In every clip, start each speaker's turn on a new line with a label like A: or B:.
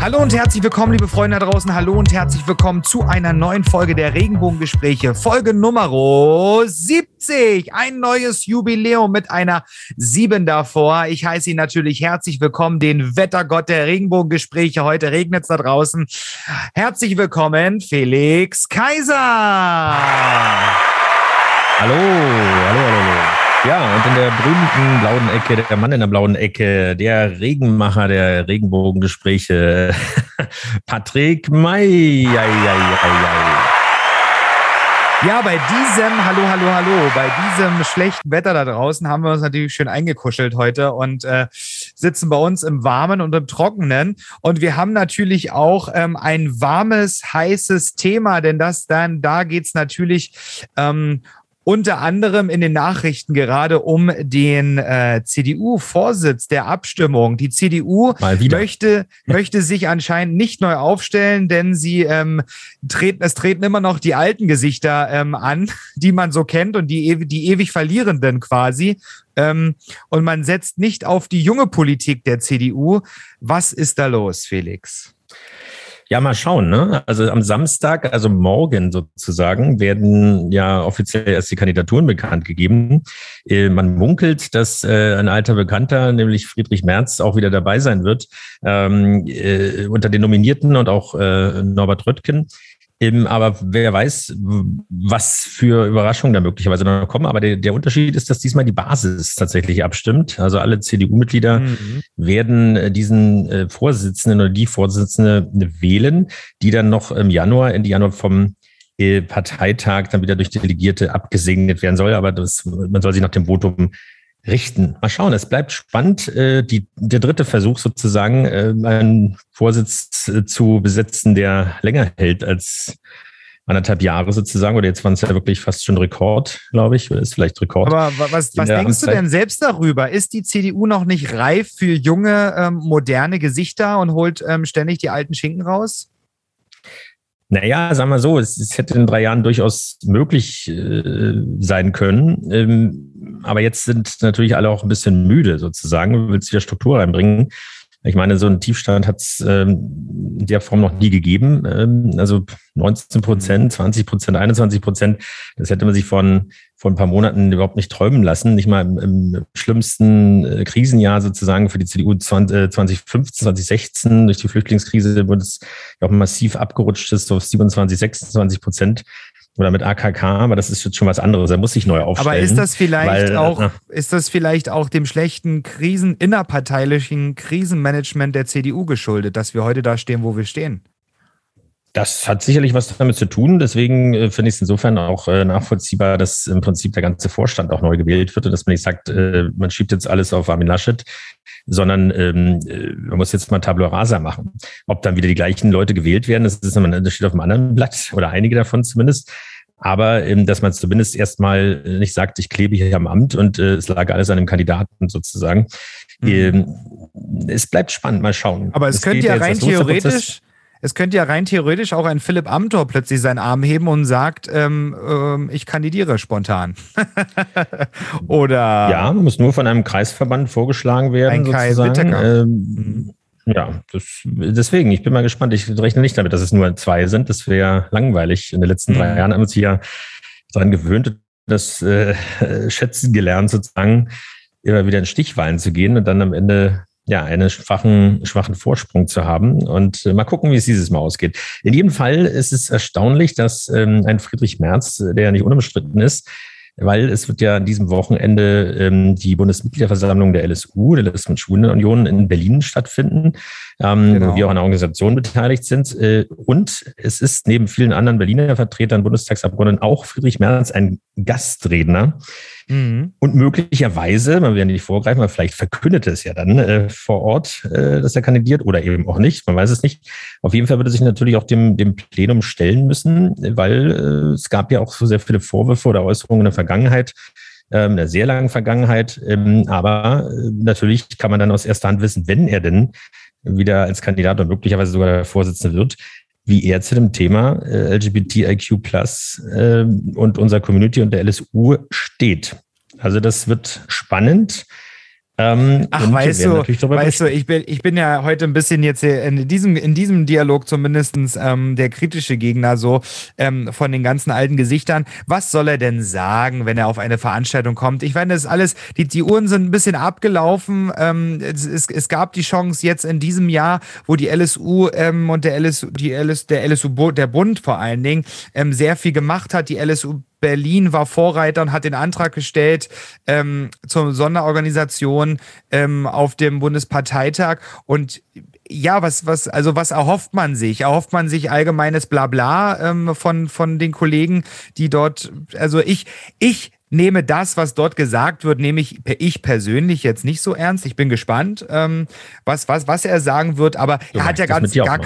A: Hallo und herzlich willkommen, liebe Freunde da draußen. Hallo und herzlich willkommen zu einer neuen Folge der Regenbogengespräche. Folge Nummer 70. Ein neues Jubiläum mit einer 7 davor. Ich heiße ihn natürlich herzlich willkommen, den Wettergott der Regenbogengespräche. Heute regnet es da draußen. Herzlich willkommen, Felix Kaiser.
B: Hallo, hallo, hallo, hallo. Ja, und in der berühmten blauen Ecke, der Mann in der blauen Ecke, der Regenmacher der Regenbogengespräche, Patrick May. Ja, ja, ja, ja.
A: Ja, bei diesem, hallo, hallo, hallo, bei diesem schlechten Wetter da draußen haben wir uns natürlich schön eingekuschelt heute und äh, sitzen bei uns im Warmen und im Trockenen. Und wir haben natürlich auch ähm, ein warmes, heißes Thema, denn das dann, da geht's natürlich ähm, unter anderem in den Nachrichten gerade um den äh, CDU-Vorsitz der Abstimmung. Die CDU möchte, möchte sich anscheinend nicht neu aufstellen, denn sie ähm, treten, es treten immer noch die alten Gesichter ähm, an, die man so kennt und die, die ewig Verlierenden quasi. Ähm, und man setzt nicht auf die junge Politik der CDU. Was ist da los, Felix?
B: Ja, mal schauen. Ne? Also am Samstag, also morgen sozusagen, werden ja offiziell erst die Kandidaturen bekannt gegeben. Äh, man munkelt, dass äh, ein alter Bekannter, nämlich Friedrich Merz, auch wieder dabei sein wird ähm, äh, unter den Nominierten und auch äh, Norbert Röttgen. Eben, aber wer weiß, was für Überraschungen da möglicherweise noch kommen. Aber der, der Unterschied ist, dass diesmal die Basis tatsächlich abstimmt. Also alle CDU-Mitglieder mhm. werden äh, diesen äh, Vorsitzenden oder die Vorsitzende wählen, die dann noch im Januar, Ende Januar vom äh, Parteitag dann wieder durch Delegierte abgesegnet werden soll. Aber das, man soll sich nach dem Votum richten. Mal schauen, es bleibt spannend. Äh, die, der dritte Versuch sozusagen, äh, einen Vorsitz äh, zu besetzen, der länger hält als anderthalb Jahre sozusagen, oder jetzt waren es ja wirklich fast schon Rekord, glaube ich, oder ist vielleicht Rekord.
A: Aber was, was denkst Amtszeit. du denn selbst darüber? Ist die CDU noch nicht reif für junge, ähm, moderne Gesichter und holt ähm, ständig die alten Schinken raus?
B: Naja, sagen wir so, es, es hätte in drei Jahren durchaus möglich äh, sein können. Ähm, aber jetzt sind natürlich alle auch ein bisschen müde sozusagen, du willst wieder Struktur reinbringen. Ich meine, so einen Tiefstand hat es ähm, in der Form noch nie gegeben. Ähm, also 19 Prozent, 20 Prozent, 21 Prozent, das hätte man sich von, vor ein paar Monaten überhaupt nicht träumen lassen. Nicht mal im, im schlimmsten äh, Krisenjahr sozusagen für die CDU 20, äh, 2015, 2016 durch die Flüchtlingskrise wurde es ja auch massiv abgerutscht ist auf 27, 26 Prozent oder mit AKK, aber das ist jetzt schon was anderes. Er muss sich neu aufstellen.
A: Aber ist das vielleicht weil, auch, na, ist das vielleicht auch dem schlechten Krisen, innerparteilichen Krisenmanagement der CDU geschuldet, dass wir heute da stehen, wo wir stehen?
B: Das hat sicherlich was damit zu tun. Deswegen äh, finde ich es insofern auch äh, nachvollziehbar, dass im Prinzip der ganze Vorstand auch neu gewählt wird und dass man nicht sagt, äh, man schiebt jetzt alles auf Armin Laschet, sondern ähm, äh, man muss jetzt mal Tabula Rasa machen. Ob dann wieder die gleichen Leute gewählt werden, das, ist, das steht auf einem anderen Blatt oder einige davon zumindest. Aber ähm, dass man zumindest erstmal nicht sagt, ich klebe hier am Amt und äh, es lag alles an dem Kandidaten sozusagen. Mhm. Ähm, es bleibt spannend, mal schauen.
A: Aber es, es könnte ja rein theoretisch es könnte ja rein theoretisch auch ein Philipp Amthor plötzlich seinen Arm heben und sagt, ähm, ähm, ich kandidiere spontan. Oder.
B: Ja, muss nur von einem Kreisverband vorgeschlagen werden. Ein Kai Wittecker. Ähm, mhm. Ja, das, deswegen, ich bin mal gespannt. Ich rechne nicht damit, dass es nur zwei sind. Das wäre langweilig. In den letzten drei mhm. Jahren haben wir uns hier daran gewöhnt, das äh, schätzen gelernt, sozusagen, immer wieder in Stichwahlen zu gehen und dann am Ende ja, einen schwachen, schwachen Vorsprung zu haben. Und äh, mal gucken, wie es dieses Mal ausgeht. In jedem Fall ist es erstaunlich, dass ähm, ein Friedrich Merz, der ja nicht unumstritten ist, weil es wird ja an diesem Wochenende ähm, die Bundesmitgliederversammlung der LSU, der Listen- und Schulenunion in Berlin stattfinden, ähm, genau. wo wir auch an der Organisation beteiligt sind. Äh, und es ist neben vielen anderen Berliner Vertretern, Bundestagsabgeordneten auch Friedrich Merz ein Gastredner. Mhm. Und möglicherweise, man will ja nicht vorgreifen, aber vielleicht verkündet es ja dann äh, vor Ort, äh, dass er kandidiert oder eben auch nicht. Man weiß es nicht. Auf jeden Fall würde sich natürlich auch dem, dem Plenum stellen müssen, weil äh, es gab ja auch so sehr viele Vorwürfe oder Äußerungen in der Vergangenheit ähm, einer sehr langen Vergangenheit. Ähm, aber äh, natürlich kann man dann aus erster Hand wissen, wenn er denn wieder als Kandidat und möglicherweise sogar der Vorsitzende wird, wie er zu dem Thema äh, LGBTIQ Plus äh, und unserer Community und der LSU steht. Also das wird spannend.
A: Ähm, Ach, weißt du, weißt du, ich bin, ich bin ja heute ein bisschen jetzt in diesem, in diesem Dialog zumindestens ähm, der kritische Gegner so ähm, von den ganzen alten Gesichtern. Was soll er denn sagen, wenn er auf eine Veranstaltung kommt? Ich meine, das ist alles, die, die Uhren sind ein bisschen abgelaufen. Ähm, es, es, es gab die Chance jetzt in diesem Jahr, wo die LSU ähm, und der LSU, die LS, der LSU, der Bund vor allen Dingen, ähm, sehr viel gemacht hat. Die LSU Berlin war Vorreiter und hat den Antrag gestellt ähm, zur Sonderorganisation ähm, auf dem Bundesparteitag. Und ja, was, was, also was erhofft man sich? Erhofft man sich allgemeines Blabla ähm, von, von den Kollegen, die dort, also ich, ich nehme das, was dort gesagt wird, nehme ich, ich persönlich jetzt nicht so ernst. Ich bin gespannt, ähm, was, was, was er sagen wird, aber du er hat ja ganz gar,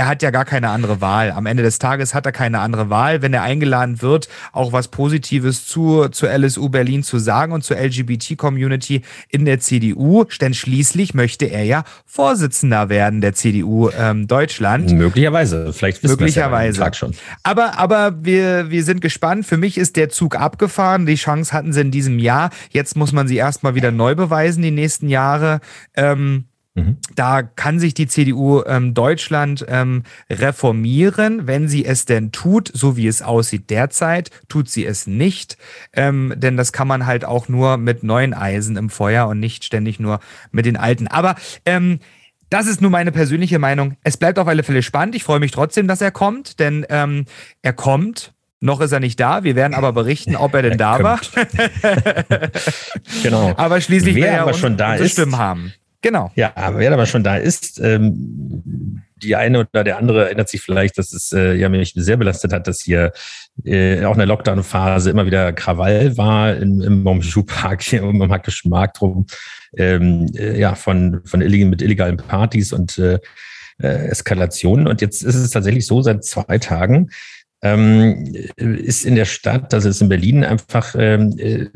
A: er hat ja gar keine andere Wahl. Am Ende des Tages hat er keine andere Wahl, wenn er eingeladen wird, auch was Positives zu, zur LSU Berlin zu sagen und zur LGBT-Community in der CDU. Denn schließlich möchte er ja Vorsitzender werden der CDU ähm, Deutschland.
B: Möglicherweise, vielleicht
A: wissen Möglicherweise. Ja schon. Aber, aber wir, wir sind gespannt. Für mich ist der Zug abgefahren. Die Chance hatten sie in diesem Jahr. Jetzt muss man sie erstmal wieder neu beweisen, die nächsten Jahre. Ähm, Mhm. Da kann sich die CDU ähm, Deutschland ähm, reformieren, wenn sie es denn tut, so wie es aussieht derzeit, tut sie es nicht. Ähm, denn das kann man halt auch nur mit neuen Eisen im Feuer und nicht ständig nur mit den alten. Aber ähm, das ist nur meine persönliche Meinung. Es bleibt auf alle Fälle spannend. Ich freue mich trotzdem, dass er kommt, denn ähm, er kommt. Noch ist er nicht da. Wir werden aber berichten, ob er denn da war.
B: genau.
A: Aber schließlich
B: Wer er aber schon da ist,
A: Stimmen haben.
B: Genau. Ja, aber wer aber schon da ist, ähm, die eine oder der andere erinnert sich vielleicht, dass es äh, ja mich sehr belastet hat, dass hier äh, auch in der Lockdown-Phase immer wieder Krawall war im, im Momschuh-Park hier um am Hackischen Markt rum, ähm, äh, ja, von, von illeg mit illegalen Partys und äh, äh, Eskalationen. Und jetzt ist es tatsächlich so, seit zwei Tagen ähm, ist in der Stadt, das ist in Berlin einfach, ähm, äh,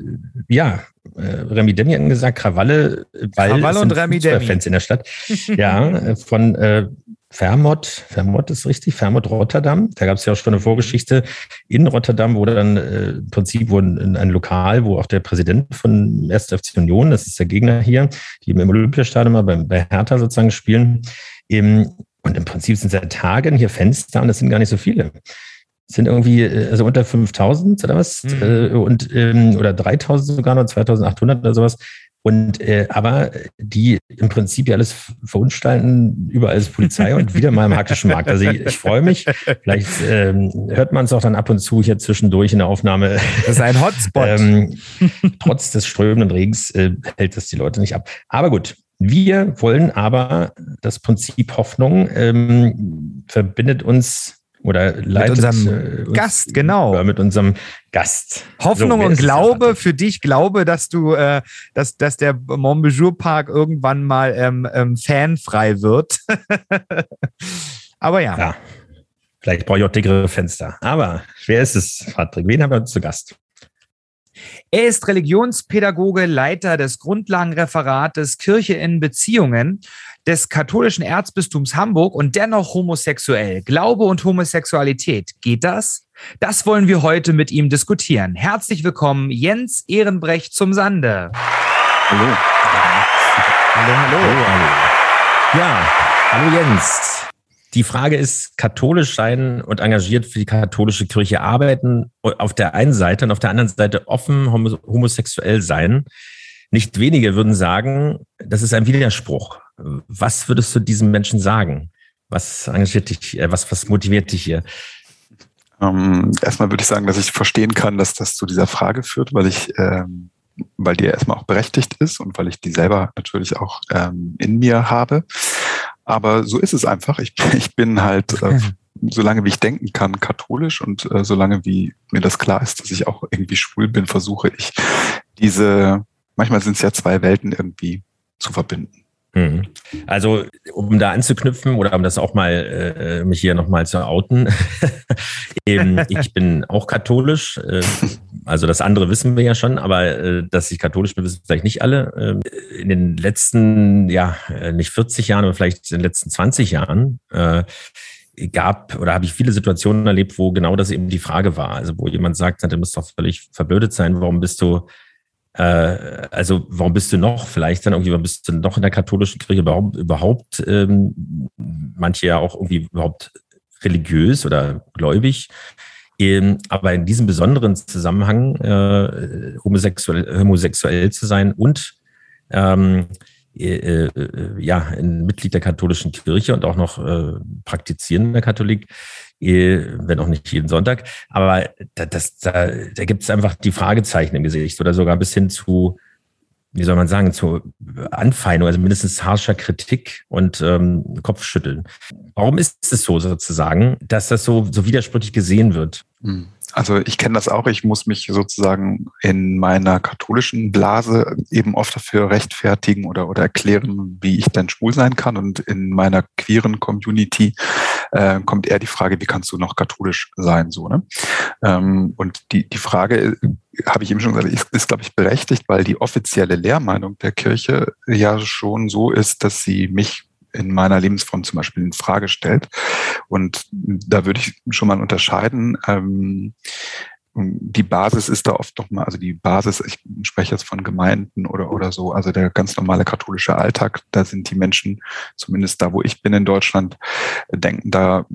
B: ja, äh, Remi Demi hat gesagt, Krawalle,
A: weil Krawalle und Remi Demi.
B: Fans in der Stadt. ja, von äh, Vermont, Vermont ist richtig, Vermont Rotterdam. Da gab es ja auch schon eine Vorgeschichte in Rotterdam, wo dann äh, im Prinzip wo ein, Lokal, wo auch der Präsident von 1. FC Union, das ist der Gegner hier, die im Olympiastadion mal bei, bei Hertha sozusagen spielen. Im, und im Prinzip sind seit Tagen hier Fenster und das sind gar nicht so viele sind irgendwie äh, also unter 5000 oder was mhm. äh, und ähm, oder 3000 sogar noch 2800 oder sowas. Und äh, aber die im Prinzip ja alles verunstalten überall ist Polizei und wieder mal im hackischen Markt. Also ich, ich freue mich. Vielleicht ähm, hört man es auch dann ab und zu hier zwischendurch in der Aufnahme.
A: Das ist ein Hotspot. Ähm,
B: trotz des strömenden Regens äh, hält das die Leute nicht ab. Aber gut wir wollen aber das Prinzip Hoffnung ähm, verbindet uns oder leitet
A: mit unserem äh, Gast, genau.
B: Mit unserem Gast.
A: Hoffnung so, und Glaube für dich, glaube, dass du, äh, dass, dass der Montbéjour Park irgendwann mal ähm, ähm, fanfrei wird. Aber ja. ja.
B: Vielleicht brauche ich auch dickere Fenster. Aber wer ist es, Patrick? Wen haben wir zu Gast?
A: Er ist Religionspädagoge, Leiter des Grundlagenreferates Kirche in Beziehungen des katholischen Erzbistums Hamburg und dennoch homosexuell. Glaube und Homosexualität, geht das? Das wollen wir heute mit ihm diskutieren. Herzlich willkommen, Jens Ehrenbrecht zum Sande.
B: Hallo. Hallo, hallo. hallo, hallo. Ja, hallo Jens. Die Frage ist, katholisch sein und engagiert für die katholische Kirche arbeiten auf der einen Seite und auf der anderen Seite offen homosexuell sein. Nicht wenige würden sagen, das ist ein Widerspruch. Was würdest du diesen Menschen sagen? Was engagiert dich, äh, was, was motiviert dich hier?
C: Ähm, erstmal würde ich sagen, dass ich verstehen kann, dass das zu dieser Frage führt, weil ich, ähm, weil die erstmal auch berechtigt ist und weil ich die selber natürlich auch ähm, in mir habe. Aber so ist es einfach. Ich, ich bin halt, äh, solange wie ich denken kann, katholisch und äh, solange wie mir das klar ist, dass ich auch irgendwie schwul bin, versuche ich diese, manchmal sind es ja zwei Welten irgendwie zu verbinden.
B: Mhm. Also, um da anzuknüpfen oder um das auch mal äh, mich hier nochmal zu outen, eben, ich bin auch katholisch, äh, Also das andere wissen wir ja schon, aber äh, dass ich katholisch bin, wissen vielleicht nicht alle. Ähm, in den letzten, ja, äh, nicht 40 Jahren, aber vielleicht in den letzten 20 Jahren äh, gab oder habe ich viele Situationen erlebt, wo genau das eben die Frage war. Also wo jemand sagt, du musst doch völlig verblödet sein, warum bist du äh, also warum bist du noch vielleicht dann irgendwie, warum bist du noch in der katholischen Kirche warum überhaupt, ähm, manche ja auch irgendwie überhaupt religiös oder gläubig. Ähm, aber in diesem besonderen Zusammenhang äh, homosexuell, homosexuell zu sein und ähm, äh, äh, ja, ein Mitglied der katholischen Kirche und auch noch äh, praktizierender Katholik, wenn auch nicht jeden Sonntag. Aber da, das, da, da gibt es einfach die Fragezeichen im Gesicht oder sogar bis hin zu, wie soll man sagen, zu Anfeindung, also mindestens harscher Kritik und ähm, Kopfschütteln. Warum ist es so sozusagen, dass das so, so widersprüchlich gesehen wird?
C: Hm. Also ich kenne das auch. Ich muss mich sozusagen in meiner katholischen Blase eben oft dafür rechtfertigen oder, oder erklären, wie ich denn schwul sein kann. Und in meiner queeren Community äh, kommt eher die Frage, wie kannst du noch katholisch sein? So, ne? Ähm, und die, die Frage äh, habe ich eben schon gesagt, ist, ist glaube ich, berechtigt, weil die offizielle Lehrmeinung der Kirche ja schon so ist, dass sie mich in meiner Lebensform zum Beispiel in Frage stellt. Und da würde ich schon mal unterscheiden. Ähm, die Basis ist da oft noch mal, also die Basis, ich spreche jetzt von Gemeinden oder, oder so, also der ganz normale katholische Alltag, da sind die Menschen, zumindest da, wo ich bin in Deutschland, denken da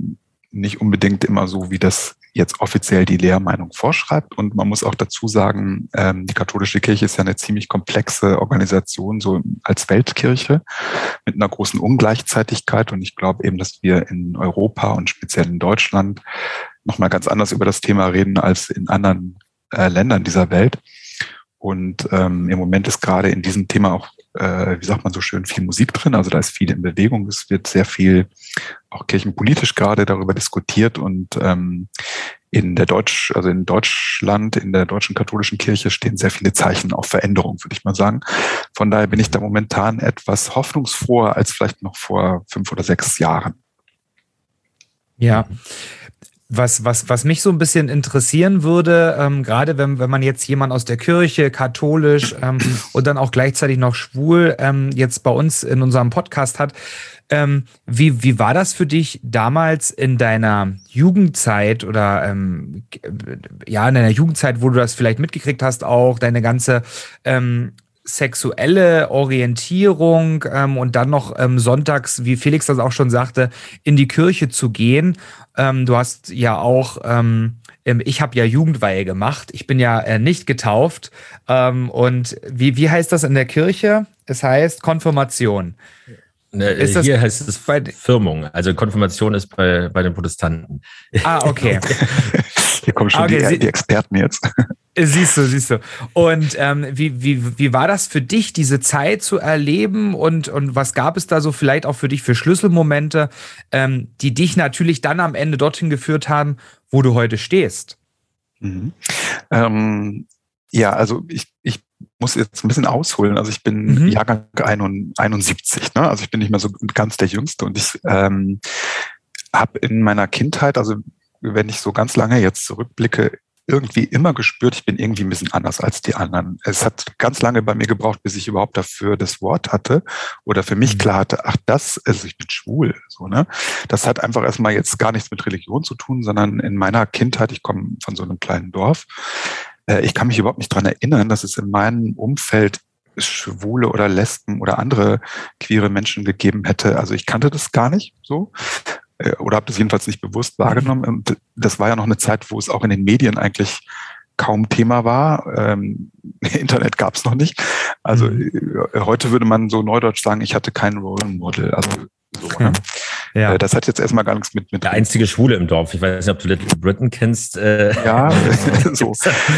C: nicht unbedingt immer so, wie das jetzt offiziell die Lehrmeinung vorschreibt. Und man muss auch dazu sagen, ähm, die katholische Kirche ist ja eine ziemlich komplexe Organisation, so als Weltkirche mit einer großen Ungleichzeitigkeit. Und ich glaube eben, dass wir in Europa und speziell in Deutschland nochmal ganz anders über das Thema reden als in anderen äh, Ländern dieser Welt. Und ähm, im Moment ist gerade in diesem Thema auch äh, wie sagt man so schön, viel Musik drin. Also da ist viel in Bewegung. Es wird sehr viel auch kirchenpolitisch gerade darüber diskutiert und ähm, in der Deutsch, also in Deutschland, in der deutschen katholischen Kirche stehen sehr viele Zeichen auf Veränderung, würde ich mal sagen. Von daher bin ich da momentan etwas hoffnungsfroher als vielleicht noch vor fünf oder sechs Jahren.
A: Ja, was, was, was mich so ein bisschen interessieren würde, ähm, gerade wenn, wenn man jetzt jemand aus der Kirche, katholisch ähm, und dann auch gleichzeitig noch schwul ähm, jetzt bei uns in unserem Podcast hat, ähm, wie, wie war das für dich damals in deiner Jugendzeit oder ähm, ja, in deiner Jugendzeit, wo du das vielleicht mitgekriegt hast, auch deine ganze ähm, sexuelle Orientierung ähm, und dann noch ähm, sonntags, wie Felix das auch schon sagte, in die Kirche zu gehen. Ähm, du hast ja auch, ähm, ich habe ja Jugendweihe gemacht. Ich bin ja äh, nicht getauft. Ähm, und wie, wie heißt das in der Kirche? Es heißt Konfirmation.
B: Ne, ist das hier heißt es Firmung. Also Konfirmation ist bei, bei den Protestanten.
A: Ah, okay.
C: Hier kommen schon okay, die, die, Experten jetzt.
A: Siehst du, siehst du. Und ähm, wie, wie, wie war das für dich, diese Zeit zu erleben und, und was gab es da so vielleicht auch für dich für Schlüsselmomente, ähm, die dich natürlich dann am Ende dorthin geführt haben, wo du heute stehst?
C: Mhm. Ähm, ja, also ich, ich muss jetzt ein bisschen ausholen. Also ich bin mhm. Jahrgang 71, ne? also ich bin nicht mehr so ganz der Jüngste und ich ähm, habe in meiner Kindheit, also wenn ich so ganz lange jetzt zurückblicke, irgendwie immer gespürt, ich bin irgendwie ein bisschen anders als die anderen. Es hat ganz lange bei mir gebraucht, bis ich überhaupt dafür das Wort hatte oder für mich mhm. klar hatte, ach das, also ich bin schwul. So, ne? Das hat einfach erstmal jetzt gar nichts mit Religion zu tun, sondern in meiner Kindheit, ich komme von so einem kleinen Dorf, äh, ich kann mich überhaupt nicht dran erinnern, dass es in meinem Umfeld Schwule oder Lesben oder andere queere Menschen gegeben hätte. Also ich kannte das gar nicht so. Äh, oder habe das jedenfalls nicht bewusst wahrgenommen. Und das war ja noch eine Zeit, wo es auch in den Medien eigentlich kaum Thema war. Ähm, Internet gab es noch nicht. Also mhm. Äh, heute würde man so neudeutsch sagen, ich hatte kein Role Model. Also so, ne? Ja. Äh, das hat jetzt erstmal gar nichts mit, mit.
B: Der einzige Schwule im Dorf. Ich weiß nicht, ob du Little Britain kennst.
C: Äh. Ja, so.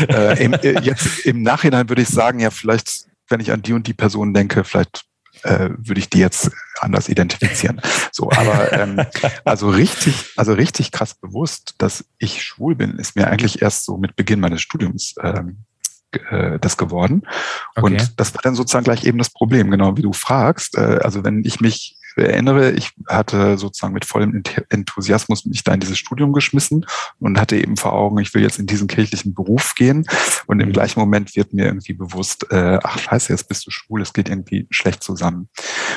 C: Äh, im, jetzt im Nachhinein würde ich sagen, ja, vielleicht, wenn ich an die und die Person denke, vielleicht äh, würde ich die jetzt anders identifizieren. So, aber ähm, also richtig, also richtig krass bewusst, dass ich schwul bin, ist mir eigentlich erst so mit Beginn meines Studiums ähm, äh, das geworden. Okay. Und das war dann sozusagen gleich eben das Problem, genau wie du fragst. Äh, also wenn ich mich erinnere, ich hatte sozusagen mit vollem Enthusiasmus mich da in dieses Studium geschmissen und hatte eben vor Augen, ich will jetzt in diesen kirchlichen Beruf gehen. Und im mhm. gleichen Moment wird mir irgendwie bewusst, äh, ach scheiße, jetzt bist du schwul, es geht irgendwie schlecht zusammen.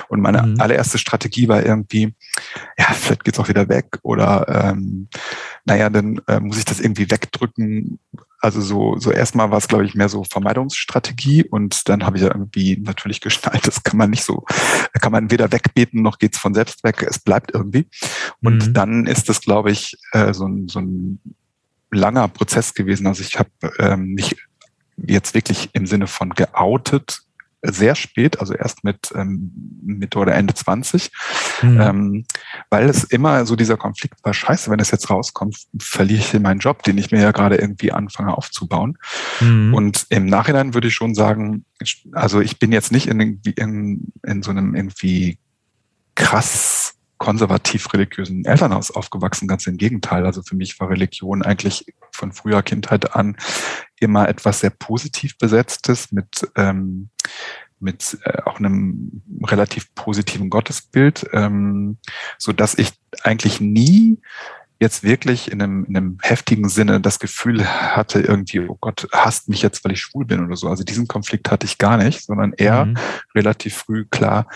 C: Und meine mhm. allererste Strategie war irgendwie, ja, vielleicht geht's auch wieder weg oder ähm, naja, dann äh, muss ich das irgendwie wegdrücken, also so, so erstmal war es, glaube ich, mehr so Vermeidungsstrategie und dann habe ich ja irgendwie natürlich geschnallt, das kann man nicht so, kann man weder wegbeten noch geht's von selbst weg, es bleibt irgendwie. Und mhm. dann ist das, glaube ich, äh, so, ein, so ein langer Prozess gewesen. Also ich habe ähm, mich jetzt wirklich im Sinne von geoutet sehr spät, also erst mit ähm, Mitte oder Ende 20, mhm. ähm, weil es immer so dieser Konflikt war, scheiße, wenn es jetzt rauskommt, verliere ich hier meinen Job, den ich mir ja gerade irgendwie anfange aufzubauen. Mhm. Und im Nachhinein würde ich schon sagen, also ich bin jetzt nicht in, in, in so einem irgendwie krass konservativ-religiösen Elternhaus aufgewachsen, ganz im Gegenteil. Also für mich war Religion eigentlich von früher Kindheit an immer etwas sehr positiv besetztes mit ähm, mit äh, auch einem relativ positiven Gottesbild, ähm, so dass ich eigentlich nie jetzt wirklich in einem, in einem heftigen Sinne das Gefühl hatte, irgendwie, oh Gott, hasst mich jetzt, weil ich schwul bin oder so. Also diesen Konflikt hatte ich gar nicht, sondern eher mhm. relativ früh klar,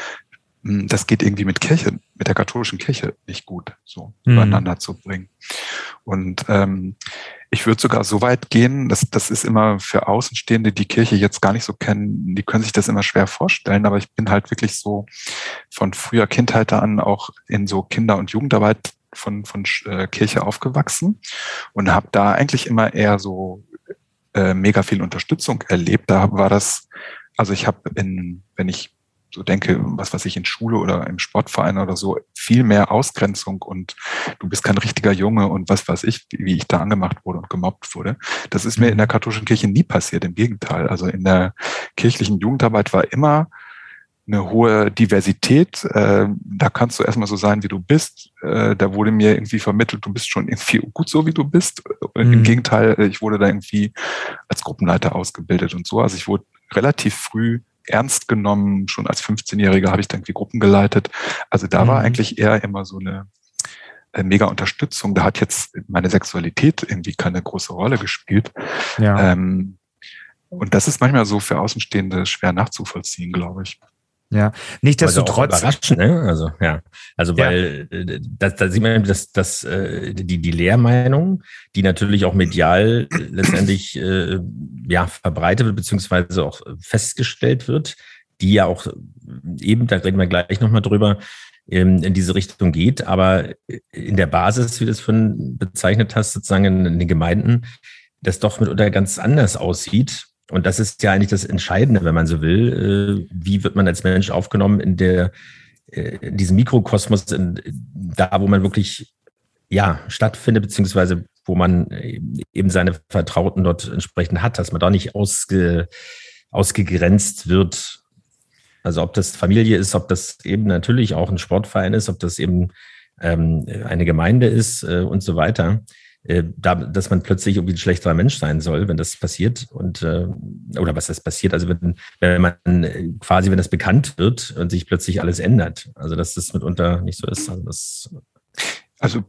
C: das geht irgendwie mit Kirche, mit der katholischen Kirche nicht gut, so mhm. übereinander zu bringen. Und ähm, ich würde sogar so weit gehen, dass das ist immer für Außenstehende, die Kirche jetzt gar nicht so kennen, die können sich das immer schwer vorstellen, aber ich bin halt wirklich so von früher Kindheit an auch in so Kinder- und Jugendarbeit von, von äh, Kirche aufgewachsen und habe da eigentlich immer eher so äh, mega viel Unterstützung erlebt. Da war das, also ich habe in, wenn ich so denke, was weiß ich, in Schule oder im Sportverein oder so, viel mehr Ausgrenzung und du bist kein richtiger Junge und was weiß ich, wie ich da angemacht wurde und gemobbt wurde. Das ist mir in der mhm. katholischen Kirche nie passiert, im Gegenteil. Also in der kirchlichen Jugendarbeit war immer eine hohe Diversität. Äh, da kannst du erstmal so sein, wie du bist. Äh, da wurde mir irgendwie vermittelt, du bist schon irgendwie gut so, wie du bist. Mhm. Im Gegenteil, ich wurde da irgendwie als Gruppenleiter ausgebildet und so. Also ich wurde relativ früh ernst genommen. Schon als 15-Jähriger habe ich dann die Gruppen geleitet. Also da mhm. war eigentlich eher immer so eine äh, mega Unterstützung. Da hat jetzt meine Sexualität irgendwie keine große Rolle gespielt. Ja. Ähm, und das ist manchmal so für Außenstehende schwer nachzuvollziehen, glaube ich.
A: Ja, nicht dass du trotz.
B: Ne? Also, ja. Also, weil. Äh, da, sieht man, dass, dass äh, die, die Lehrmeinung, die natürlich auch medial letztendlich äh, ja, verbreitet wird, beziehungsweise auch festgestellt wird, die ja auch eben, da reden wir gleich nochmal drüber, ähm, in diese Richtung geht. Aber in der Basis, wie du es von bezeichnet hast, sozusagen in den Gemeinden, das doch mitunter ganz anders aussieht und das ist ja eigentlich das Entscheidende, wenn man so will. Äh, wie wird man als Mensch aufgenommen in der, äh, in diesem Mikrokosmos, in, da wo man wirklich, ja, stattfindet, beziehungsweise wo man eben seine Vertrauten dort entsprechend hat, dass man da nicht ausge, ausgegrenzt wird. Also ob das Familie ist, ob das eben natürlich auch ein Sportverein ist, ob das eben ähm, eine Gemeinde ist äh, und so weiter. Äh, da, dass man plötzlich irgendwie ein schlechterer Mensch sein soll, wenn das passiert und äh, oder was das passiert, also wenn, wenn man äh, quasi, wenn das bekannt wird und sich plötzlich alles ändert. Also dass das mitunter nicht so ist. Also, das
C: also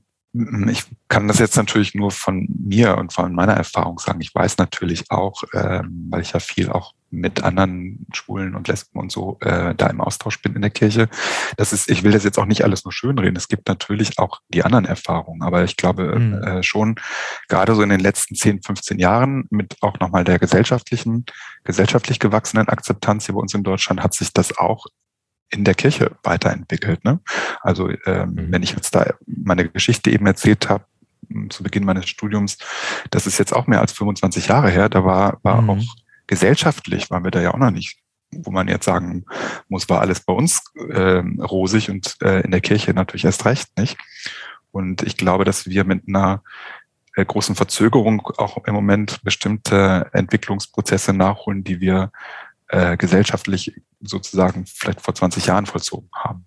C: ich kann das jetzt natürlich nur von mir und von meiner Erfahrung sagen. Ich weiß natürlich auch, ähm, weil ich ja viel auch mit anderen Schwulen und Lesben und so äh, da im Austausch bin in der Kirche. Das ist, ich will das jetzt auch nicht alles nur schönreden. Es gibt natürlich auch die anderen Erfahrungen, aber ich glaube mhm. äh, schon gerade so in den letzten 10, 15 Jahren mit auch nochmal der gesellschaftlichen, gesellschaftlich gewachsenen Akzeptanz hier bei uns in Deutschland hat sich das auch in der Kirche weiterentwickelt. Ne? Also ähm, mhm. wenn ich jetzt da meine Geschichte eben erzählt habe, zu Beginn meines Studiums, das ist jetzt auch mehr als 25 Jahre her, da war, war mhm. auch gesellschaftlich, waren wir da ja auch noch nicht, wo man jetzt sagen muss, war alles bei uns äh, rosig und äh, in der Kirche natürlich erst recht nicht. Und ich glaube, dass wir mit einer äh, großen Verzögerung auch im Moment bestimmte Entwicklungsprozesse nachholen, die wir äh, gesellschaftlich sozusagen vielleicht vor 20 Jahren vollzogen haben.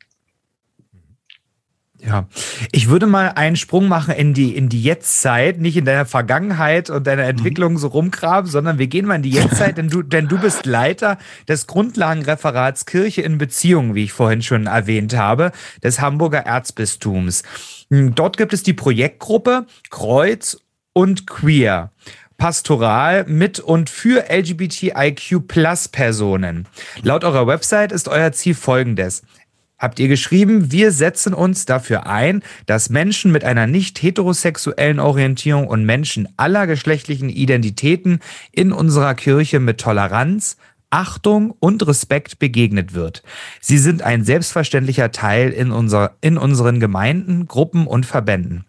A: Ja, ich würde mal einen Sprung machen in die, in die Jetztzeit, nicht in deiner Vergangenheit und deiner Entwicklung so rumgraben, sondern wir gehen mal in die Jetztzeit, denn du, denn du bist Leiter des Grundlagenreferats Kirche in Beziehungen, wie ich vorhin schon erwähnt habe, des Hamburger Erzbistums. Hm, dort gibt es die Projektgruppe Kreuz und Queer. Pastoral mit und für LGBTIQ Plus Personen. Laut eurer Website ist euer Ziel folgendes habt ihr geschrieben, wir setzen uns dafür ein, dass Menschen mit einer nicht heterosexuellen Orientierung und Menschen aller geschlechtlichen Identitäten in unserer Kirche mit Toleranz, Achtung und Respekt begegnet wird. Sie sind ein selbstverständlicher Teil in, unser, in unseren Gemeinden, Gruppen und Verbänden.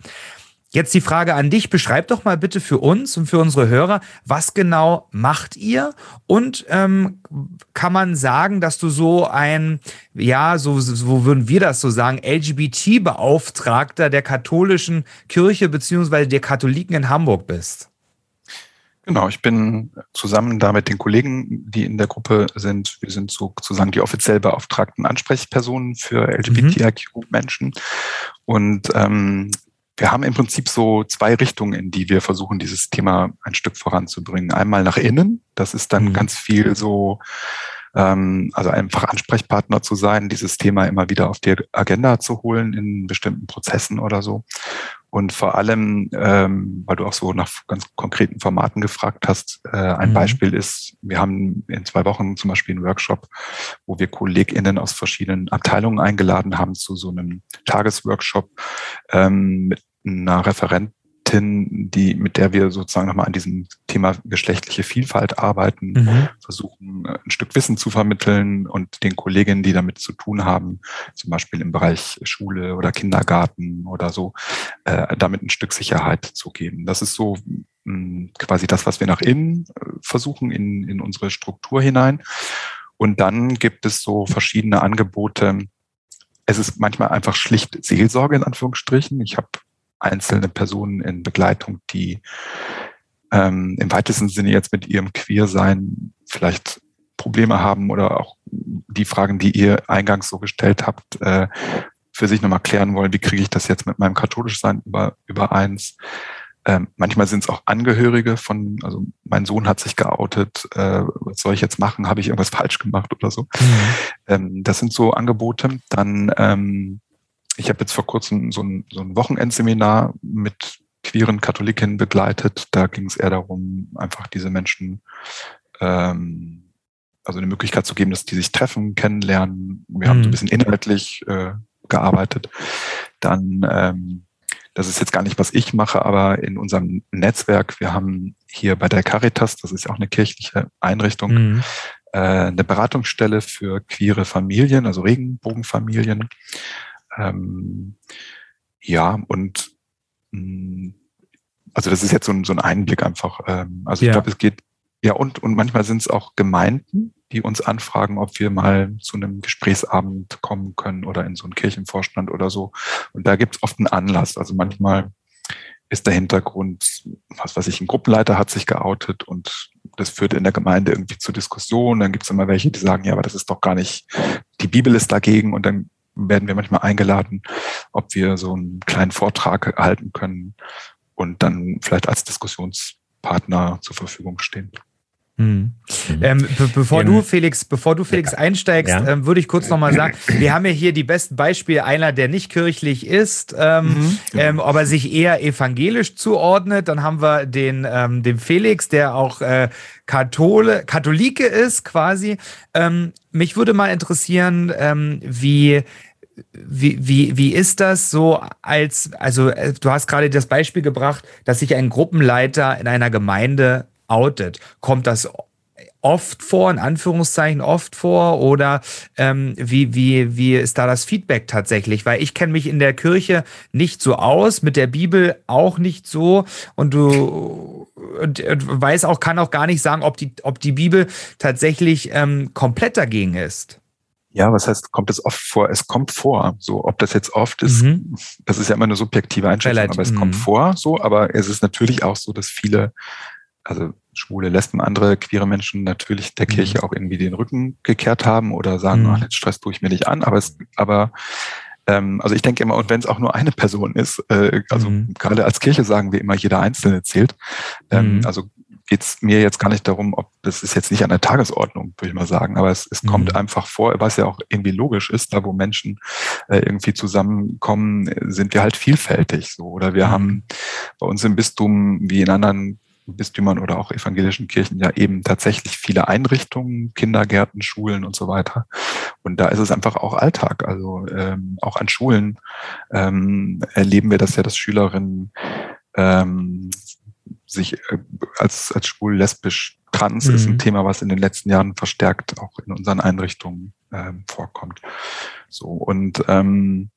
A: Jetzt die Frage an dich. Beschreib doch mal bitte für uns und für unsere Hörer, was genau macht ihr? Und ähm, kann man sagen, dass du so ein, ja, so, so würden wir das so sagen, LGBT-Beauftragter der katholischen Kirche beziehungsweise der Katholiken in Hamburg bist?
C: Genau, ich bin zusammen da mit den Kollegen, die in der Gruppe sind, wir sind sozusagen die offiziell beauftragten Ansprechpersonen für LGBTIQ-Menschen. Mhm. Und ähm, wir haben im Prinzip so zwei Richtungen, in die wir versuchen, dieses Thema ein Stück voranzubringen. Einmal nach innen, das ist dann mhm. ganz viel so, ähm, also einfach Ansprechpartner zu sein, dieses Thema immer wieder auf die Agenda zu holen in bestimmten Prozessen oder so. Und vor allem, ähm, weil du auch so nach ganz konkreten Formaten gefragt hast, äh, ein mhm. Beispiel ist, wir haben in zwei Wochen zum Beispiel einen Workshop, wo wir KollegInnen aus verschiedenen Abteilungen eingeladen haben zu so einem Tagesworkshop ähm, mit einer Referent Expertin, die, mit der wir sozusagen nochmal an diesem Thema geschlechtliche Vielfalt arbeiten, mhm. versuchen, äh, ein Stück Wissen zu vermitteln und den Kolleginnen, die damit zu tun haben, zum Beispiel im Bereich Schule oder Kindergarten oder so, äh, damit ein Stück Sicherheit zu geben. Das ist so mh, hm, quasi das, was wir nach innen äh, versuchen, in, in unsere Struktur hinein. Und dann gibt es so verschiedene Angebote, es ist manchmal einfach schlicht Seelsorge in Anführungsstrichen. Ich habe einzelne Personen in Begleitung, die ähm, im weitesten Sinne jetzt mit ihrem Queersein vielleicht Probleme haben oder auch die Fragen, die ihr eingangs so gestellt habt, äh, für sich nochmal klären wollen, wie kriege ich das jetzt mit meinem Katholischsein über, übereins. Ähm, manchmal sind es auch Angehörige von, also mein Sohn hat sich geoutet, äh, was soll ich jetzt machen? Habe ich irgendwas falsch gemacht oder so? Mhm. Ähm, das sind so Angebote. Dann ähm, ich habe jetzt vor kurzem so ein, so ein Wochenendseminar mit queeren Katholiken begleitet. Da ging es eher darum, einfach diese Menschen ähm, also eine Möglichkeit zu geben, dass die sich treffen, kennenlernen. Wir mhm. haben so ein mhm. bisschen inhaltlich äh, gearbeitet. Dann, ähm, das ist jetzt gar nicht, was ich mache, aber in unserem Netzwerk, wir haben hier bei der Caritas, das ist auch eine kirchliche Einrichtung, mhm. äh, eine Beratungsstelle für queere Familien, also Regenbogenfamilien. Ähm, ja, und mh, mm, also das ist jetzt so ein, so ein Einblick einfach. Ähm, also ich ja. glaube, es geht, ja, und, und manchmal sind es auch Gemeinden, die uns anfragen, ob wir mal zu einem Gesprächsabend kommen können oder in so einen Kirchenvorstand oder so. Und da gibt es oft einen Anlass. Also manchmal ist der Hintergrund, was weiß ich, ein Gruppenleiter hat sich geoutet und das führt in der Gemeinde irgendwie zu Diskussionen. Dann gibt es immer welche, die sagen, ja, aber das ist doch gar nicht, die Bibel ist dagegen und dann werden wir manchmal eingeladen, ob wir so einen kleinen Vortrag halten können und dann vielleicht als Diskussionspartner zur Verfügung stehen.
A: Mhm. Ähm, be bevor ähm, du Felix, bevor du Felix ja. einsteigst, ja. ähm, würde ich kurz nochmal sagen, wir haben ja hier die besten Beispiele einer, der nicht kirchlich ist, ähm, mhm. ähm, aber sich eher evangelisch zuordnet. Dann haben wir den, ähm, den Felix, der auch äh, Kathole, Katholike ist quasi. Ähm, mich würde mal interessieren, ähm, wie wie, wie, wie ist das so als, also äh, du hast gerade das Beispiel gebracht, dass sich ein Gruppenleiter in einer Gemeinde outet. Kommt das oft vor, in Anführungszeichen oft vor? Oder ähm, wie, wie, wie ist da das Feedback tatsächlich? Weil ich kenne mich in der Kirche nicht so aus, mit der Bibel auch nicht so und du und, und weiß auch, kann auch gar nicht sagen, ob die, ob die Bibel tatsächlich ähm, komplett dagegen ist.
C: Ja, was heißt, kommt es oft vor? Es kommt vor. So, ob das jetzt oft ist, mhm. das ist ja immer eine subjektive Einschätzung, Relativ, aber es kommt mhm. vor, so, aber es ist natürlich auch so, dass viele, also schwule, Lesben, andere queere Menschen natürlich der mhm. Kirche auch irgendwie den Rücken gekehrt haben oder sagen, mhm. ach, jetzt Stress tue ich mir nicht an, aber es, aber Ähm, also ich denke immer, und wenn es auch nur eine Person ist, äh, also mhm. gerade als Kirche sagen wir immer, jeder Einzelne zählt. Ähm, mhm. Also geht es mir jetzt gar nicht darum, ob das ist jetzt nicht an der Tagesordnung, würde ich mal sagen, aber es, es mhm. kommt einfach vor, was ja auch irgendwie logisch ist, da wo Menschen äh, irgendwie zusammenkommen, sind wir halt vielfältig so. Oder wir mhm. haben bei uns im Bistum wie in anderen Bistümern oder auch evangelischen Kirchen ja eben tatsächlich viele Einrichtungen, Kindergärten, Schulen und so weiter. Und da ist es einfach auch Alltag. Also ähm, auch an Schulen ähm, erleben wir das ja, dass Schülerinnen ähm, sich äh, als, als schwul, lesbisch, trans mhm. ist ein mhm. Thema, was in den letzten Jahren verstärkt auch in unseren Einrichtungen ähm, vorkommt. So und ähm,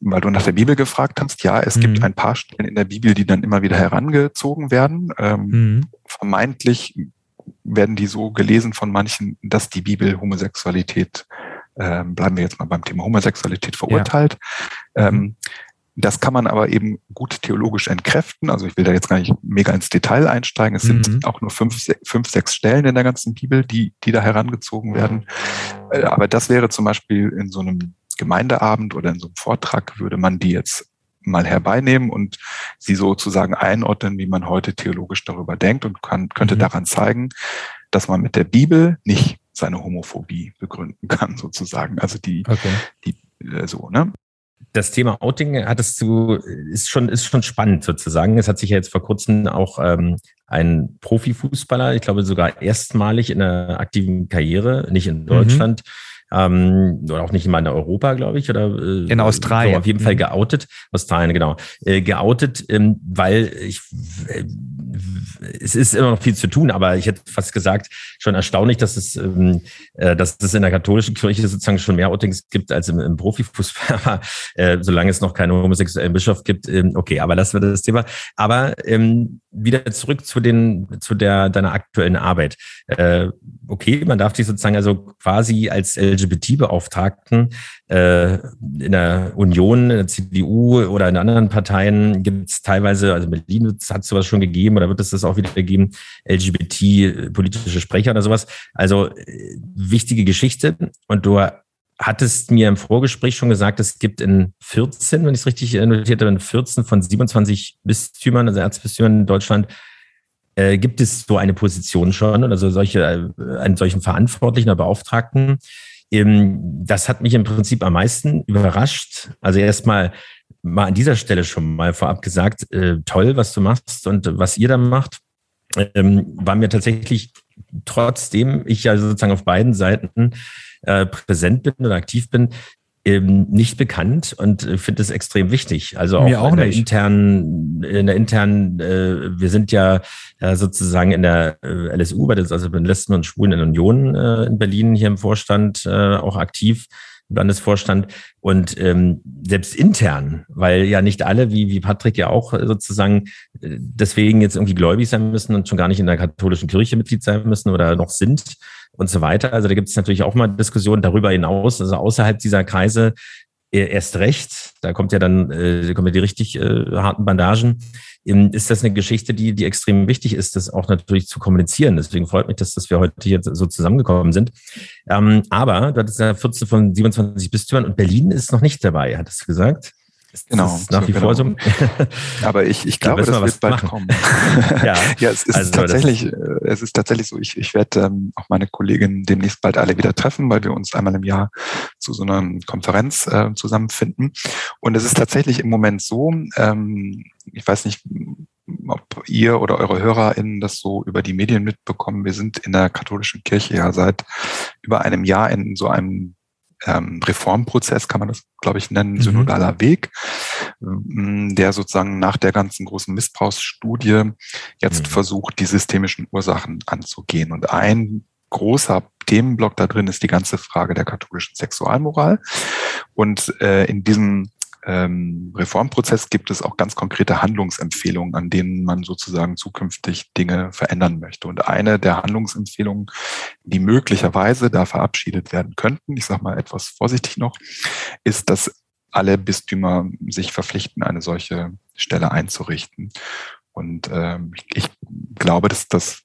C: weil du nach der Bibel gefragt hast, ja, es mhm. gibt ein paar Stellen in der Bibel, die dann immer wieder herangezogen werden. Ähm, mhm. Vermeintlich werden die so gelesen von manchen, dass die Bibel Homosexualität, ähm, bleiben wir jetzt mal beim Thema Homosexualität, verurteilt. Ja. Ähm, mhm. das kann man aber eben gut theologisch entkräften. Also ich will da jetzt gar nicht mega ins Detail einsteigen. Es sind mhm. auch nur fünf, fünf, sechs Stellen in der ganzen Bibel, die, die da herangezogen werden. Äh, aber das wäre zum Beispiel in so einem Gemeindeabend oder in so einem Vortrag würde man die jetzt mal herbenehmen und sie sozusagen einordnen, wie man heute theologisch darüber denkt und kann, könnte mhm. daran zeigen, dass man mit der Bibel nicht seine Homophobie begründen kann, sozusagen. Also die, okay. die äh, so, ne?
B: Das Thema Outing hattest du, ist schon, ist schon spannend sozusagen. Es hat sich ja jetzt vor kurzem auch ähm, ein Profifußballer, ich glaube sogar erstmalig in der aktiven Karriere, nicht in mhm. Deutschland, mhm ähm, oder auch nicht mal in Europa, glaube ich, oder
A: äh, in Australien.
B: So auf jeden Fall mhm. geoutet, Australien, genau, äh, geoutet, ähm, weil ich äh, es ist immer noch viel zu tun, aber ich hätte fast gesagt, schon erstaunlich, dass es, ähm, äh, dass es in der katholischen Kirche sozusagen schon mehr Outings gibt als im, im Profifußball. äh, solange es noch keinen homosexuellen Bischof gibt, ähm, okay, aber das wird das Thema. Aber ähm, wieder zurück zu den, zu der deiner aktuellen Arbeit. Äh, okay, man darf dich sozusagen also quasi als LGBT-Beauftragten äh, in der Union, in der CDU oder in anderen Parteien gibt es teilweise, also in Berlin hat es sowas schon gegeben oder wird es das auch wieder geben, LGBT-politische Sprecher oder sowas. Also äh, wichtige Geschichte. Und du hattest mir im Vorgespräch schon gesagt, es gibt in 14, wenn ich es richtig notiert habe, in 14 von 27 Bistümern, also Erzbistümern in Deutschland, äh, gibt es so eine Position schon, also solche, äh, einen solchen Verantwortlichen oder Beauftragten. Ähm, das hat mich im Prinzip am meisten überrascht. Also erstmal mal an dieser Stelle schon mal vorab gesagt, äh, toll, was du machst und was ihr da macht. Ähm, war mir tatsächlich, trotzdem ich ja sozusagen auf beiden Seiten äh, präsent bin oder aktiv bin, ähm, nicht bekannt und äh, finde es extrem wichtig. Also auch, auch in der internen, in der internen, äh, wir sind ja äh, sozusagen in der äh, LSU, bei den, also bei den Lesben und Schwulen in Union äh, in Berlin hier im Vorstand äh, auch aktiv. Landesvorstand und ähm, selbst intern, weil ja nicht alle, wie, wie Patrick ja auch sozusagen äh, deswegen jetzt irgendwie gläubig sein müssen und schon gar nicht in der katholischen Kirche Mitglied sein müssen oder noch sind, und so weiter. Also da gibt es natürlich auch mal Diskussionen darüber hinaus, also außerhalb dieser Kreise erst recht. Da kommt ja dann, äh, kommen ja die richtig äh, harten Bandagen. Ähm, ist das eine Geschichte, die, die extrem wichtig ist, das auch natürlich zu kommunizieren. Deswegen freut mich, dass, dass wir heute hier so zusammengekommen sind. Ähm, aber du hattest ja 14 von 27 Bistümern und Berlin ist noch nicht dabei, hattest du gesagt?
C: Ist genau. nach wie genau. vor so. Aber ich, ich glaube, das wird bald machen. kommen. ja, ja, es ist also tatsächlich, äh, es ist tatsächlich so. Ich, ich werde ähm, auch meine Kolleginnen demnächst bald alle wieder treffen, weil wir uns einmal im Jahr zu so einer Konferenz äh, zusammenfinden. Und es ist tatsächlich im Moment so, ähm, ich weiß nicht, ob ihr oder eure HörerInnen das so über die Medien mitbekommen. Wir sind in der katholischen Kirche ja seit über einem Jahr in so einem ähm, Reformprozess, kann man das, glaube ich, nennen, mhm. synodaler Weg, mm, der sozusagen nach der ganzen großen Missbrauchsstudie jetzt mhm. versucht, die systemischen Ursachen anzugehen. Und ein großer Themenblock da drin ist die ganze Frage der katholischen Sexualmoral. Und äh, in diesem ähm, Reformprozess gibt es auch ganz konkrete Handlungsempfehlungen, an denen man sozusagen zukünftig Dinge verändern möchte. Und eine der Handlungsempfehlungen, die möglicherweise da verabschiedet werden könnten, ich sage mal etwas vorsichtig noch, ist, dass alle Bistümer sich verpflichten, eine solche Stelle einzurichten. Und ähm, ich glaube, dass das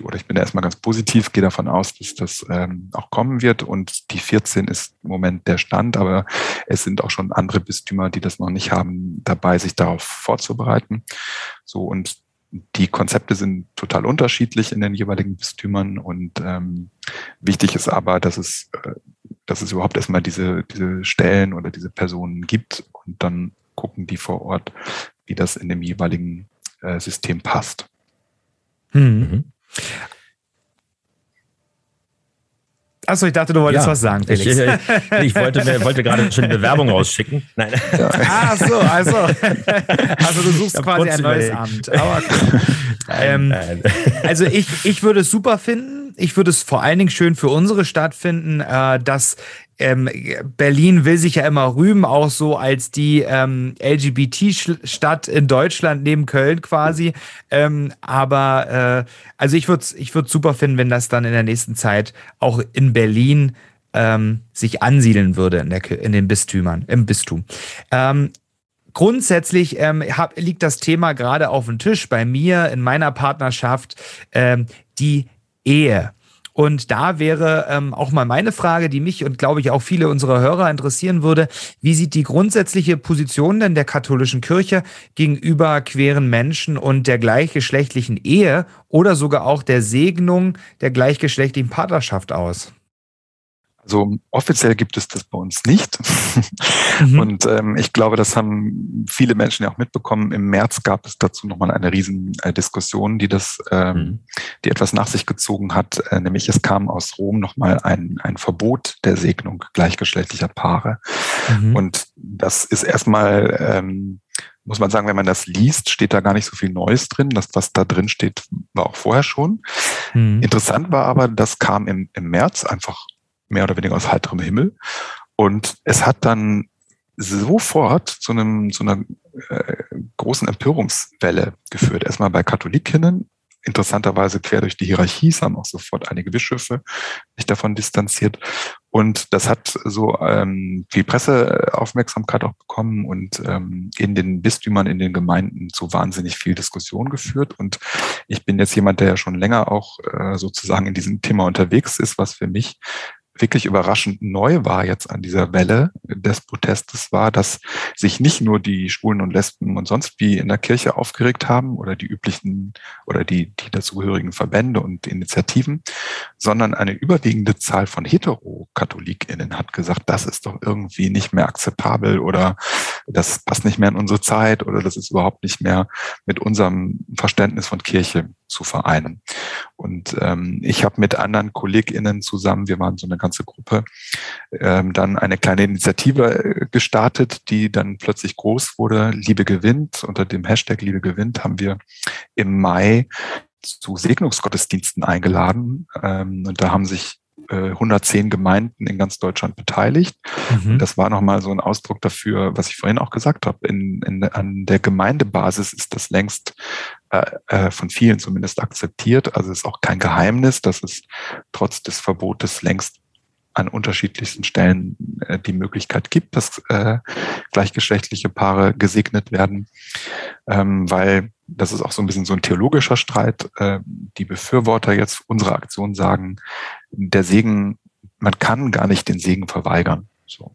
C: oder ich bin erstmal ganz positiv, gehe davon aus, dass das ähm, auch kommen wird. Und die 14 ist im Moment der Stand, aber es sind auch schon andere Bistümer, die das noch nicht haben, dabei, sich darauf vorzubereiten. So und die Konzepte sind total unterschiedlich in den jeweiligen Bistümern und ähm, wichtig ist aber, dass es, äh, dass es überhaupt erstmal diese, diese Stellen oder diese Personen gibt und dann gucken die vor Ort, wie das in dem jeweiligen äh, System passt.
A: Mhm. Achso, ich dachte, du wolltest ja, was sagen, Felix.
B: Ich, ich, ich wollte, wollte gerade schon eine Bewerbung rausschicken. Nein.
A: Ja. Ach so, also. Also du suchst quasi ein neues Amt. Aber ähm, nein. Also ich, ich würde es super finden. Ich würde es vor allen Dingen schön für unsere Stadt finden, äh, dass ähm, Berlin will sich ja immer rühmen, auch so als die ähm, LGBT-Stadt in Deutschland neben Köln quasi. Ähm, aber äh, also ich würde es ich würd super finden, wenn das dann in der nächsten Zeit auch in Berlin ähm, sich ansiedeln würde in, der, in den Bistümern, im Bistum. Ähm, grundsätzlich ähm, hab, liegt das Thema gerade auf dem Tisch bei mir in meiner Partnerschaft, ähm, die Ehe. Und da wäre ähm, auch mal meine Frage, die mich und glaube ich auch viele unserer Hörer interessieren würde. Wie sieht die grundsätzliche Position denn der katholischen Kirche gegenüber queeren Menschen und der gleichgeschlechtlichen Ehe oder sogar auch der Segnung der gleichgeschlechtlichen Partnerschaft aus?
C: Also offiziell gibt es das bei uns nicht. Mhm. Und ähm, ich glaube, das haben viele Menschen ja auch mitbekommen. Im März gab es dazu nochmal eine riesen äh, Diskussion, die das, ähm, mhm. die etwas nach sich gezogen hat. Äh, nämlich es kam aus Rom nochmal ein, ein Verbot der Segnung gleichgeschlechtlicher Paare. Mhm. Und das ist erstmal, ähm, muss man sagen, wenn man das liest, steht da gar nicht so viel Neues drin. Das, was da drin steht, war auch vorher schon. Mhm. Interessant war aber, das kam im, im März einfach mehr oder weniger aus heiterem Himmel. Und es hat dann sofort zu einem zu einer äh, großen Empörungswelle geführt. Erstmal bei Katholikinnen, interessanterweise quer durch die Hierarchie, es haben auch sofort einige Bischöfe sich davon distanziert. Und das hat so ähm, viel Presseaufmerksamkeit auch bekommen und ähm, in den Bistümern, in den Gemeinden zu wahnsinnig viel Diskussion geführt. Und ich bin jetzt jemand, der ja schon länger auch äh, sozusagen in diesem Thema unterwegs ist, was für mich wirklich überraschend neu war jetzt an dieser Welle des Protestes war, dass sich nicht nur die Schwulen und Lesben und sonst wie in der Kirche aufgeregt haben oder die üblichen oder die, die dazugehörigen Verbände und Initiativen, sondern eine überwiegende Zahl von Hetero-KatholikInnen hat gesagt, das ist doch irgendwie nicht mehr akzeptabel oder das passt nicht mehr in unsere Zeit oder das ist überhaupt nicht mehr mit unserem Verständnis von Kirche zu vereinen. Und ähm, ich habe mit anderen KollegInnen zusammen, wir waren so eine ganze Gruppe, ähm, dann eine kleine Initiative äh, gestartet, die dann plötzlich groß wurde. Liebe gewinnt. Unter dem Hashtag Liebe gewinnt haben wir im Mai zu Segnungsgottesdiensten eingeladen. Ähm, und da haben sich 110 äh, Gemeinden in ganz Deutschland beteiligt. Mhm. Das war nochmal so ein Ausdruck dafür, was ich vorhin auch gesagt habe. In, in, an der Gemeindebasis ist das längst äh, äh, von vielen zumindest akzeptiert. Also es ist auch kein Geheimnis, dass es trotz des Verbotes längst an unterschiedlichsten Stellen äh, die Möglichkeit gibt, dass äh, gleichgeschlechtliche Paare gesegnet werden, ähm, weil das ist auch so ein bisschen so ein theologischer Streit. Äh, die Befürworter jetzt unserer Aktion sagen, der Segen, man kann gar nicht den Segen verweigern, so,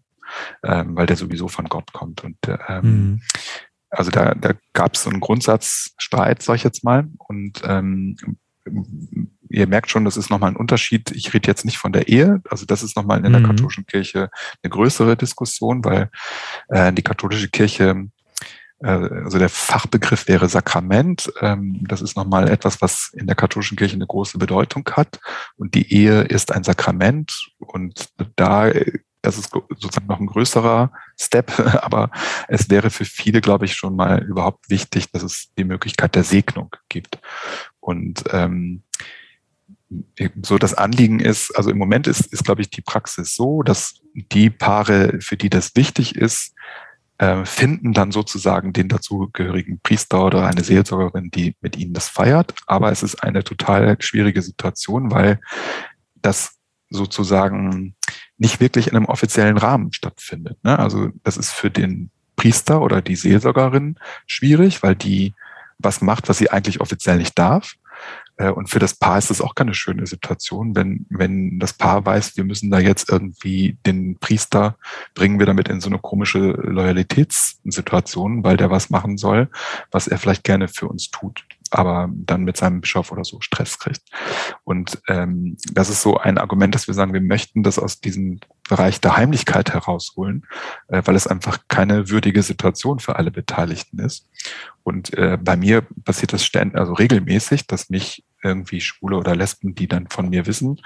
C: ähm, weil der sowieso von Gott kommt. Und ähm, mhm. also da, da gab es so einen Grundsatzstreit, sag ich jetzt mal. Und ähm, ihr merkt schon, das ist nochmal ein Unterschied. Ich rede jetzt nicht von der Ehe, also das ist nochmal in der mhm. katholischen Kirche eine größere Diskussion, weil äh, die katholische Kirche äh, also der Fachbegriff wäre Sakrament. Ähm, das ist nochmal etwas, was in der katholischen Kirche eine große Bedeutung hat. Und die Ehe ist ein Sakrament. Und da, das ist sozusagen noch ein größerer Step. Aber es wäre für viele, glaube ich, schon mal überhaupt wichtig, dass es die Möglichkeit der Segnung gibt. Und ähm, so das Anliegen ist, also im Moment ist, ist, glaube ich, die Praxis so, dass die Paare, für die das wichtig ist, äh, finden dann sozusagen den dazugehörigen Priester oder eine Seelsorgerin, die mit ihnen das feiert. Aber es ist eine total schwierige Situation, weil das sozusagen nicht wirklich in einem offiziellen Rahmen stattfindet. Ne? Also das ist für den Priester oder die Seelsorgerin schwierig, weil die was macht, was sie eigentlich offiziell nicht darf. Äh, und für das Paar ist es auch keine schöne Situation, wenn, wenn das Paar weiß, wir müssen da jetzt irgendwie den Priester bringen wir damit in so eine komische Loyalitätssituation, weil der was machen soll, was er vielleicht gerne für uns tut aber dann mit seinem Bischof oder so Stress kriegt. Und ähm, das ist so ein Argument, dass wir sagen, wir möchten das aus diesem Bereich der Heimlichkeit herausholen, äh, weil es einfach keine würdige Situation für alle Beteiligten ist. Und äh, bei mir passiert das ständig, also regelmäßig, dass mich irgendwie Schwule oder Lesben, die dann von mir wissen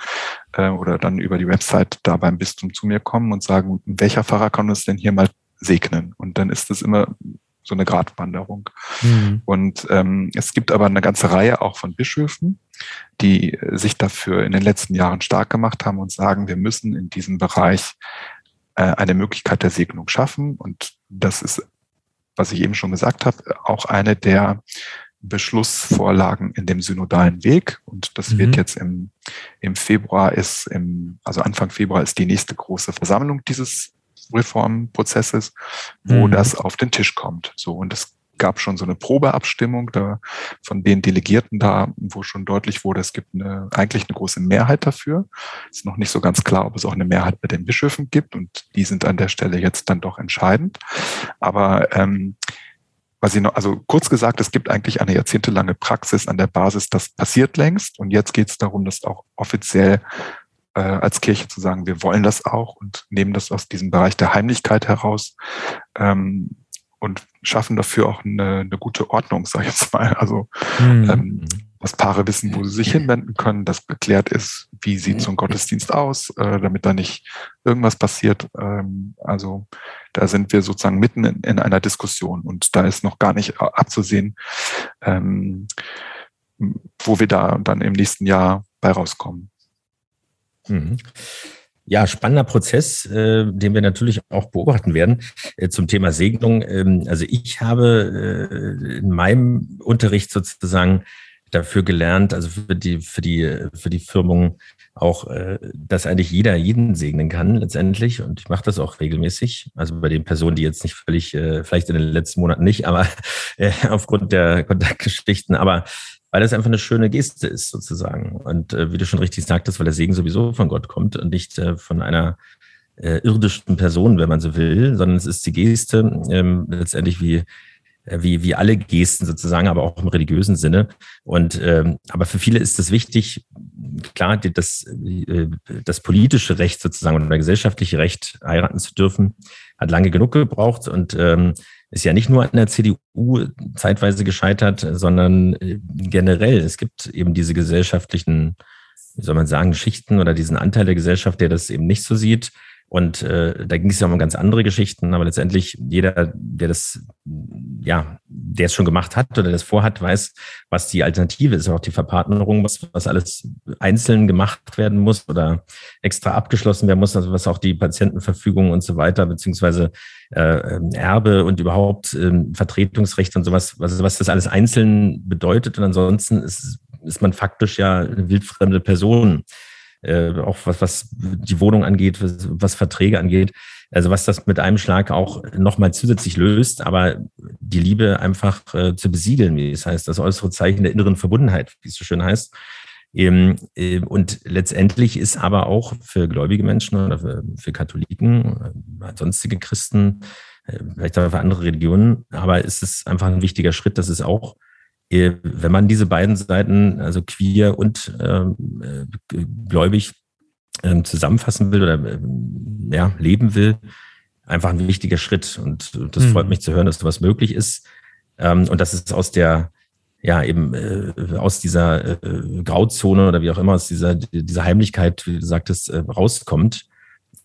C: äh, oder dann über die Website da beim Bistum zu mir kommen und sagen, welcher Pfarrer kann uns denn hier mal segnen? Und dann ist es immer so eine Gratwanderung. Mhm. Und ähm, es gibt aber eine ganze Reihe auch von Bischöfen, die sich dafür in den letzten Jahren stark gemacht haben und sagen, wir müssen in diesem Bereich äh, eine Möglichkeit der Segnung schaffen. Und das ist, was ich eben schon gesagt habe, auch eine der Beschlussvorlagen in dem synodalen Weg. Und das mhm. wird jetzt im, im Februar ist, im, also Anfang Februar ist die nächste große Versammlung dieses Reformprozesses, wo mhm. das auf den Tisch kommt. So, und es gab schon so eine Probeabstimmung da von den Delegierten da, wo schon deutlich wurde, es gibt eine, eigentlich eine große Mehrheit dafür. Ist noch nicht so ganz klar, ob es auch eine Mehrheit bei den Bischöfen gibt und die sind an der Stelle jetzt dann doch entscheidend. Aber ähm, ich noch, also kurz gesagt, es gibt eigentlich eine jahrzehntelange Praxis an der Basis, das passiert längst und jetzt geht es darum, das auch offiziell äh, als Kirche zu sagen, wir wollen das auch und nehmen das aus diesem Bereich der Heimlichkeit heraus ähm, und schaffen dafür auch eine, eine gute Ordnung, sage ich jetzt mal. Also mhm. ähm, dass Paare wissen, wo sie sich hinwenden können, dass geklärt ist, wie sieht so ein Gottesdienst aus, äh, damit da nicht irgendwas passiert. Ähm, also da sind wir sozusagen mitten in, in, einer Diskussion und da ist noch gar nicht abzusehen, ähm, wo wir da dann im nächsten Jahr bei rauskommen.
B: Mhm. Ja, spannender Prozess, äh, den wir natürlich auch beobachten werden äh, zum Thema Segnung. Ähm, also ich habe äh, in meinem Unterricht sozusagen dafür gelernt, also für die für die für die Firmung auch, äh, dass eigentlich jeder jeden segnen kann letztendlich. Und ich mache das auch regelmäßig. Also bei den Personen, die jetzt nicht völlig, äh, vielleicht in den letzten Monaten nicht, aber äh, aufgrund der Kontaktgeschichten. Aber weil das einfach eine schöne Geste ist sozusagen. Und wie du schon richtig sagtest, weil der Segen sowieso von Gott kommt und nicht von einer irdischen Person, wenn man so will, sondern es ist die Geste ähm, letztendlich wie wie, wie alle Gesten sozusagen, aber auch im religiösen Sinne. Und ähm, aber für viele ist es wichtig, klar, das, äh, das politische Recht sozusagen oder gesellschaftliche Recht heiraten zu dürfen, hat lange genug gebraucht und ähm, ist ja nicht nur an der CDU zeitweise gescheitert, sondern äh, generell. Es gibt eben diese gesellschaftlichen, wie soll man sagen, Schichten oder diesen Anteil der Gesellschaft, der das eben nicht so sieht. Und äh, da ging es ja um ganz andere Geschichten, aber letztendlich jeder, der das, ja, der es schon gemacht hat oder das vorhat, weiß, was die Alternative ist, auch die Verpartnerung, was, was alles einzeln gemacht werden muss oder extra abgeschlossen werden muss, also was auch die Patientenverfügung und so weiter, beziehungsweise äh, Erbe und überhaupt äh, Vertretungsrecht und sowas, was, was das alles einzeln bedeutet. Und ansonsten ist, ist man faktisch ja eine wildfremde Person äh, auch was, was die Wohnung angeht, was, was Verträge angeht. Also was das mit einem Schlag auch nochmal zusätzlich löst, aber die Liebe einfach äh, zu besiegeln, wie es heißt, das äußere Zeichen der inneren Verbundenheit, wie es so schön heißt. Ähm, äh, und letztendlich ist aber auch für gläubige Menschen oder für, für Katholiken, äh, sonstige Christen, äh, vielleicht auch für andere Religionen, aber es ist einfach ein wichtiger Schritt, dass es auch wenn man diese beiden Seiten, also queer und ähm, äh, gläubig, äh, zusammenfassen will oder äh, ja, leben will, einfach ein wichtiger Schritt. Und das mhm. freut mich zu hören, dass sowas möglich ist. Ähm, und dass es aus der, ja, eben äh, aus dieser äh, Grauzone oder wie auch immer, aus dieser, dieser Heimlichkeit, wie du sagtest, äh, rauskommt.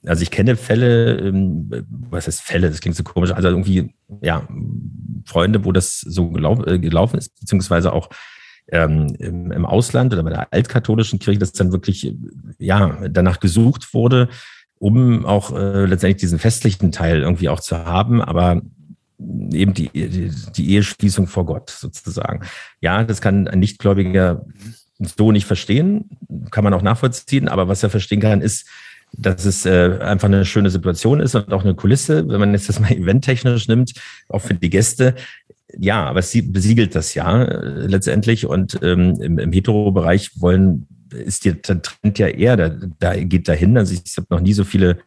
B: Also ich kenne Fälle, ähm, was heißt Fälle, das klingt so komisch, also irgendwie, ja, Freunde, wo das so gelau äh, gelaufen ist, beziehungsweise auch ähm, im, Ausland oder bei der altkatholischen Kirche, dass dann wirklich, ja, danach gesucht wurde, um auch äh, letztendlich diesen festlichen Teil irgendwie auch zu haben, aber eben die, die Eheschließung vor Gott sozusagen. Ja, das kann ein Nichtgläubiger so nicht verstehen, kann man auch nachvollziehen, aber was er verstehen kann, ist, dass es äh, einfach eine schöne Situation ist und auch eine Kulisse, wenn man jetzt das mal eventtechnisch nimmt, auch für die Gäste. ja, aber es besiegelt das ja äh, letztendlich und ähm, im, im Hetero-Bereich wollen ist der Trend ja eher, da, da geht dahin. Also ich, ich habe noch nie so viele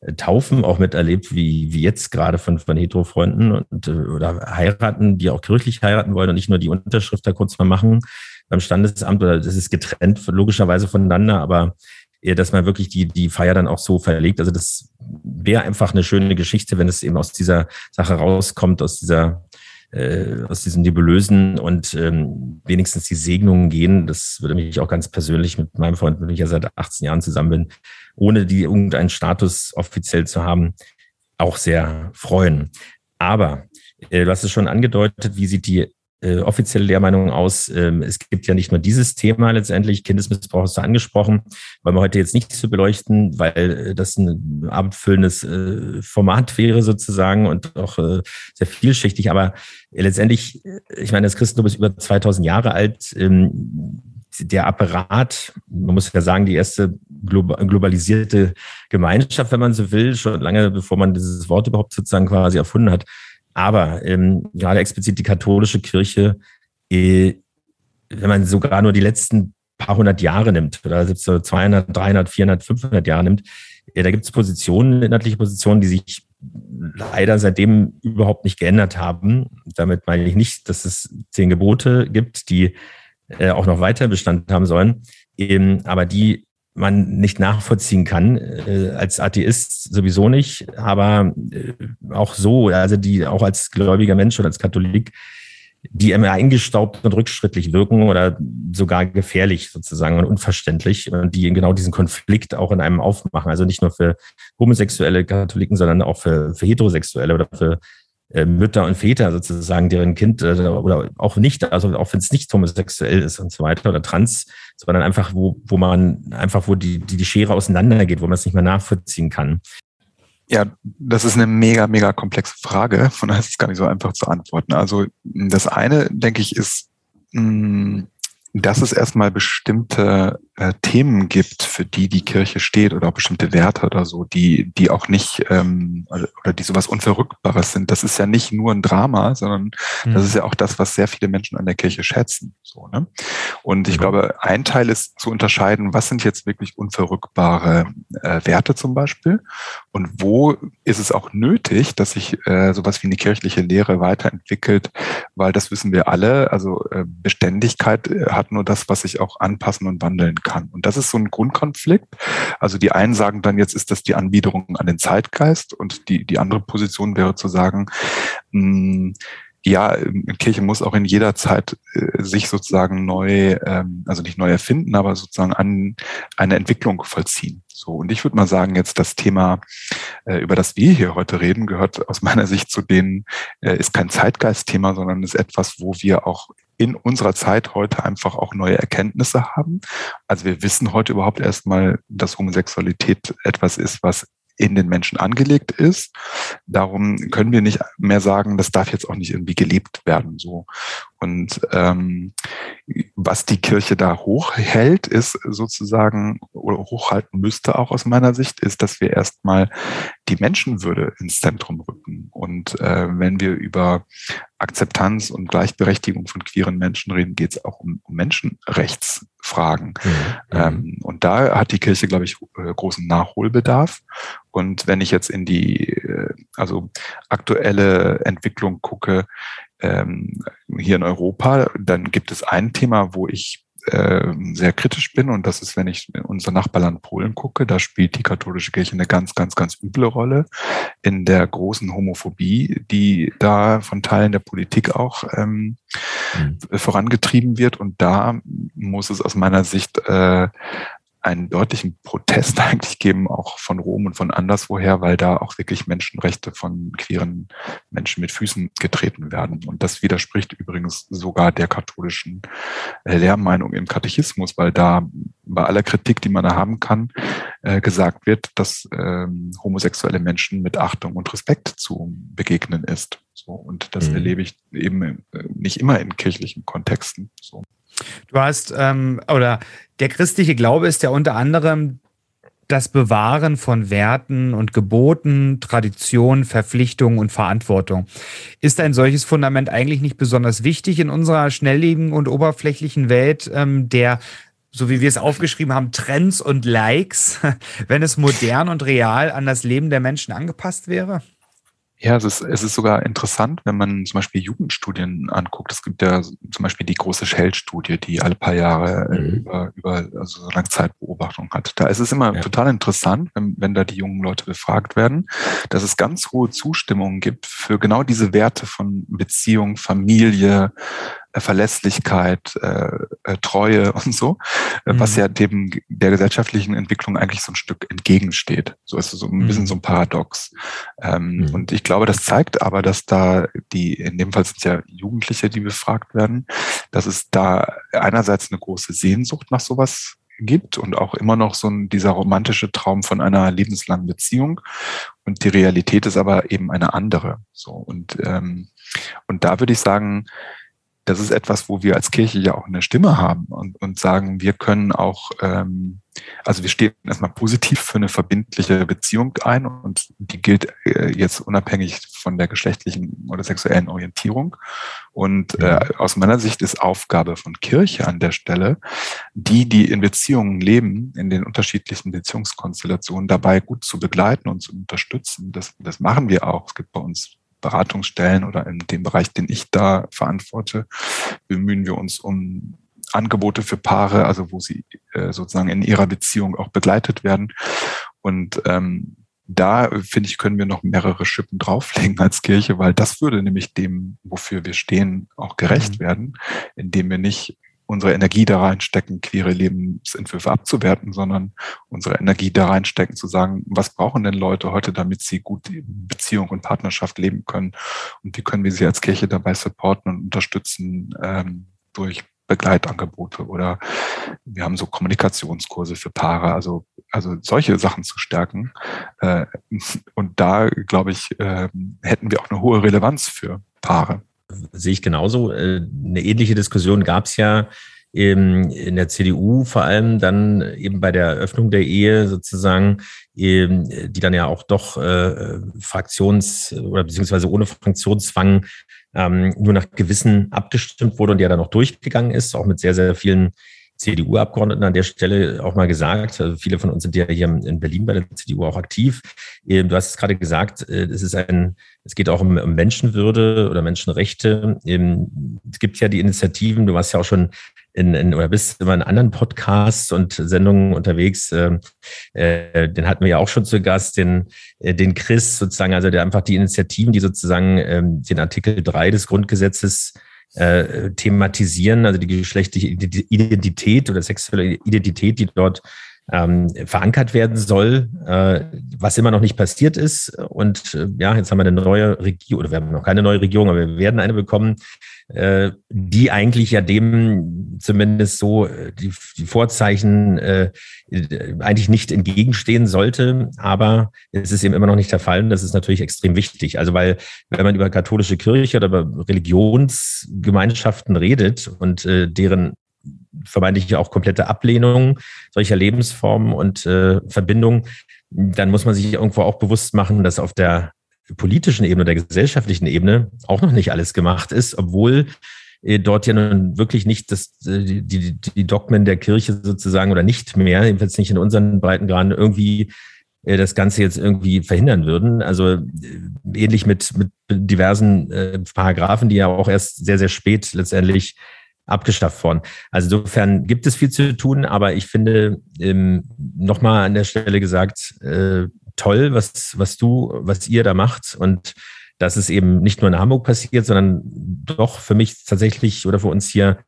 B: äh, Taufen auch miterlebt, wie, wie jetzt gerade von, von Hetero-Freunden und, äh, oder heiraten, die auch kirchlich heiraten wollen und nicht nur die Unterschrift da kurz mal machen beim Standesamt oder das ist getrennt logischerweise voneinander, aber dass man wirklich die, die Feier dann auch so verlegt. Also das wäre einfach eine schöne Geschichte, wenn es eben aus dieser Sache rauskommt, aus dieser äh, aus diesem Nebulösen und ähm, wenigstens die Segnungen gehen. Das würde mich auch ganz persönlich mit meinem Freund, mit dem ich ja seit 18 Jahren zusammen bin, ohne die irgendeinen Status offiziell zu haben, auch sehr freuen. Aber äh, du hast es schon angedeutet, wie sieht die äh, offizielle Lehrmeinung aus. Ähm, es gibt ja nicht nur dieses Thema letztendlich, Kindesmissbrauch ist da angesprochen, wollen wir heute jetzt nicht so beleuchten, weil äh, das ein abendfüllendes äh, Format wäre sozusagen und auch äh, sehr vielschichtig. Aber letztendlich, äh, ich meine, das Christentum ist über 2000 Jahre alt. Ähm, der Apparat, man muss ja sagen, die erste globalisierte Gemeinschaft, wenn man so will, schon lange bevor man dieses Wort überhaupt sozusagen quasi erfunden hat, aber ähm, gerade explizit die katholische Kirche, äh, wenn man sogar nur die letzten paar hundert Jahre nimmt, oder so 200, 300, 400, 500 Jahre nimmt, ja, da gibt es Positionen, inhaltliche Positionen, die sich leider seitdem überhaupt nicht geändert haben. Damit meine ich nicht, dass es zehn Gebote gibt, die äh, auch noch weiter Bestand haben sollen, ähm, aber die man nicht nachvollziehen kann, äh, als Atheist sowieso nicht, aber äh, auch so, also die auch als gläubiger Mensch oder als Katholik, die immer eingestaubt und rückschrittlich wirken oder sogar gefährlich sozusagen und unverständlich und die genau diesen Konflikt auch in einem aufmachen. Also nicht nur für homosexuelle Katholiken, sondern auch für, für heterosexuelle oder für Mütter und Väter sozusagen, deren Kind äh, oder auch nicht, also auch wenn es nicht homosexuell ist und so weiter oder trans, sondern einfach, wo, wo man einfach, wo die, die, die Schere auseinandergeht, wo man es nicht mehr nachvollziehen kann.
C: Ja, das ist eine mega, mega komplexe Frage, von daher ist es gar nicht so einfach zu antworten. Also das eine, denke ich, ist, mm, dass es erstmal bestimmte äh, Themen gibt, für die die Kirche steht oder auch bestimmte Werte oder so, die, die auch nicht ähm, oder die sowas Unverrückbares sind. Das ist ja nicht nur ein Drama, sondern mhm. das ist ja auch das, was sehr viele Menschen an der Kirche schätzen. So, ne? Und ich mhm. glaube, ein Teil ist zu unterscheiden, was sind jetzt wirklich unverrückbare äh, Werte zum Beispiel und wo ist es auch nötig, dass sich äh, sowas wie eine kirchliche Lehre weiterentwickelt, weil das wissen wir alle, also äh, Beständigkeit äh, hat nur das, was sich auch anpassen und wandeln kann kann. Und das ist so ein Grundkonflikt. Also die einen sagen dann, jetzt ist das die Anbiederung an den Zeitgeist und die, die andere Position wäre zu sagen, mh, hm, ja, Kirche muss auch in jeder Zeit äh, sich sozusagen neu, ähm, also nicht neu erfinden, aber sozusagen an eine Entwicklung vollziehen. So, und ich würde mal sagen, jetzt das Thema, äh, über das wir hier heute reden, gehört aus meiner Sicht zu denen, äh, ist kein Zeitgeistthema, sondern ist etwas, wo wir auch in unserer Zeit heute einfach auch neue Erkenntnisse haben. Also wir wissen heute überhaupt erstmal, dass Homosexualität etwas ist, was in den Menschen angelegt ist. Darum können wir nicht mehr sagen, das darf jetzt auch nicht irgendwie gelebt werden. So und ähm, was die Kirche da hochhält, ist sozusagen oder hochhalten müsste auch aus meiner Sicht, ist, dass wir erstmal die Menschenwürde ins Zentrum rücken. Und äh, wenn wir über Akzeptanz und Gleichberechtigung von queeren Menschen reden, geht es auch um, um Menschenrechtsfragen. Mhm. Ähm, und da hat die Kirche, glaube ich, äh, großen Nachholbedarf. Und wenn ich jetzt in die äh, also aktuelle Entwicklung gucke, ähm, hier in Europa, dann gibt es ein Thema, wo ich äh, sehr kritisch bin und das ist, wenn ich in unser Nachbarland Polen gucke, da spielt die katholische Kirche eine ganz, ganz, ganz üble Rolle in der großen Homophobie, die da von Teilen der Politik auch ähm, mhm. vorangetrieben wird und da muss es aus meiner Sicht äh, einen deutlichen Protest eigentlich geben, auch von Rom und von anderswoher, weil da auch wirklich Menschenrechte von queeren Menschen mit Füßen getreten werden. Und das widerspricht übrigens sogar der katholischen äh, Lehrmeinung im Katechismus, weil da bei aller Kritik, die man da haben kann, äh, gesagt wird, dass ähm, homosexuelle Menschen mit Achtung und Respekt zu begegnen ist. So, und das mhm. erlebe ich eben äh, nicht immer in kirchlichen Kontexten. So.
A: Du hast, ähm, oder der christliche Glaube ist ja unter anderem das Bewahren von Werten und Geboten, Traditionen, Verpflichtungen und Verantwortung. Ist ein solches Fundament eigentlich nicht besonders wichtig in unserer schnelllebigen und oberflächlichen Welt, ähm, der so wie wir es aufgeschrieben haben, Trends und Likes, wenn es modern und real an das Leben der Menschen angepasst wäre?
C: Ja, es ist, es ist sogar interessant, wenn man zum Beispiel Jugendstudien anguckt. Es gibt ja zum Beispiel die große Shell-Studie, die alle paar Jahre äh, mhm. über, über also so Langzeitbeobachtung hat. Da ist es immer ja. total interessant, wenn, wenn da die jungen Leute befragt werden, dass es ganz hohe Zustimmung gibt für genau diese Werte von Beziehung, Familie, Verlässlichkeit, äh, äh, Treue und so, äh, mhm. was ja dem der gesellschaftlichen Entwicklung eigentlich so ein Stück entgegensteht. So ist es so ein mhm. bisschen so ein Paradox. Ähm, mhm. Und ich glaube, das zeigt aber, dass da die, in dem Fall sind es ja Jugendliche, die befragt werden, dass es da einerseits eine große Sehnsucht nach sowas gibt und auch immer noch so ein, dieser romantische Traum von einer lebenslangen Beziehung. Und die Realität ist aber eben eine andere. So und ähm, und da würde ich sagen, das ist etwas, wo wir als Kirche ja auch eine Stimme haben und, und sagen, wir können auch, ähm, also wir stehen erstmal positiv für eine verbindliche Beziehung ein und die gilt äh, jetzt unabhängig von der geschlechtlichen oder sexuellen Orientierung. Und äh, aus meiner Sicht ist Aufgabe von Kirche an der Stelle, die, die in Beziehungen leben, in den unterschiedlichen Beziehungskonstellationen, dabei gut zu begleiten und zu unterstützen. Das, das machen wir auch. Es gibt bei uns Beratungsstellen oder in dem Bereich, den ich da verantworte, bemühen wir uns um Angebote für Paare, also wo sie äh, sozusagen in ihrer Beziehung auch begleitet werden. Und ähm, da finde ich, können wir noch mehrere Schippen drauflegen als Kirche, weil das würde nämlich dem, wofür wir stehen, auch gerecht mhm. werden, indem wir nicht unsere Energie da reinstecken, queere Lebensentwürfe abzuwerten, sondern unsere Energie da reinstecken, zu sagen, was brauchen denn Leute heute, damit sie gut Beziehung und Partnerschaft leben können und wie können wir sie als Kirche dabei supporten und unterstützen ähm, durch Begleitangebote oder wir haben so Kommunikationskurse für Paare, also, also solche Sachen zu stärken. Äh, und da, glaube ich, äh, hätten wir auch eine hohe Relevanz für Paare
B: sehe ich genauso. Äh, eine ähnliche Diskussion gab es ja in der CDU vor allem dann eben bei der Eröffnung der Ehe sozusagen, die dann ja auch doch äh, Fraktions- oder beziehungsweise ohne Fraktionszwang ähm, nur nach Gewissen abgestimmt wurde und ja dann auch durchgegangen ist, auch mit sehr, sehr vielen CDU-Abgeordneten an der Stelle auch mal gesagt. Also viele von uns sind ja hier in Berlin bei der CDU auch aktiv. Ähm, du hast es gerade gesagt, äh, es ist ein, es geht auch um, Menschenwürde oder Menschenrechte. Ähm, es gibt ja die Initiativen, du warst ja auch schon in, in oder bist immer in anderen Podcasts und Sendungen unterwegs. Ähm, äh, den hatten wir ja auch schon zu Gast, den, äh, den Chris sozusagen, also der einfach die Initiativen, die sozusagen den Artikel 3 des Grundgesetzes äh, thematisieren, also die geschlechtliche Identität oder sexuelle Identität, die dort ähm, verankert werden soll, äh, was immer noch nicht passiert ist. Und äh, ja, jetzt haben wir eine neue Regierung, oder wir haben noch keine neue Regierung, aber wir werden eine bekommen, äh, die eigentlich ja dem zumindest so äh, die, die Vorzeichen äh, eigentlich nicht entgegenstehen sollte. Aber es ist eben immer noch nicht der Fall. Und das ist natürlich extrem wichtig. Also weil, wenn man über katholische Kirche oder über Religionsgemeinschaften redet und äh, deren vermeintlich auch komplette Ablehnung solcher Lebensformen und äh, Verbindungen, dann muss man sich irgendwo auch bewusst machen, dass auf der politischen Ebene, der gesellschaftlichen Ebene auch noch nicht alles gemacht ist, obwohl äh, dort ja nun wirklich nicht das, äh, die, die, die Dogmen der Kirche sozusagen oder nicht mehr, jedenfalls nicht in unseren Breitengraden, irgendwie äh, das Ganze jetzt irgendwie verhindern würden. Also ähnlich mit, mit diversen äh, Paragraphen, die ja auch erst sehr, sehr spät letztendlich abgeschafft worden. Also insofern gibt es viel zu tun, aber ich finde, ähm, nochmal an der Stelle gesagt, äh, toll, was, was du, was ihr da macht und dass es eben nicht nur in Hamburg passiert, sondern doch für mich tatsächlich oder für uns hier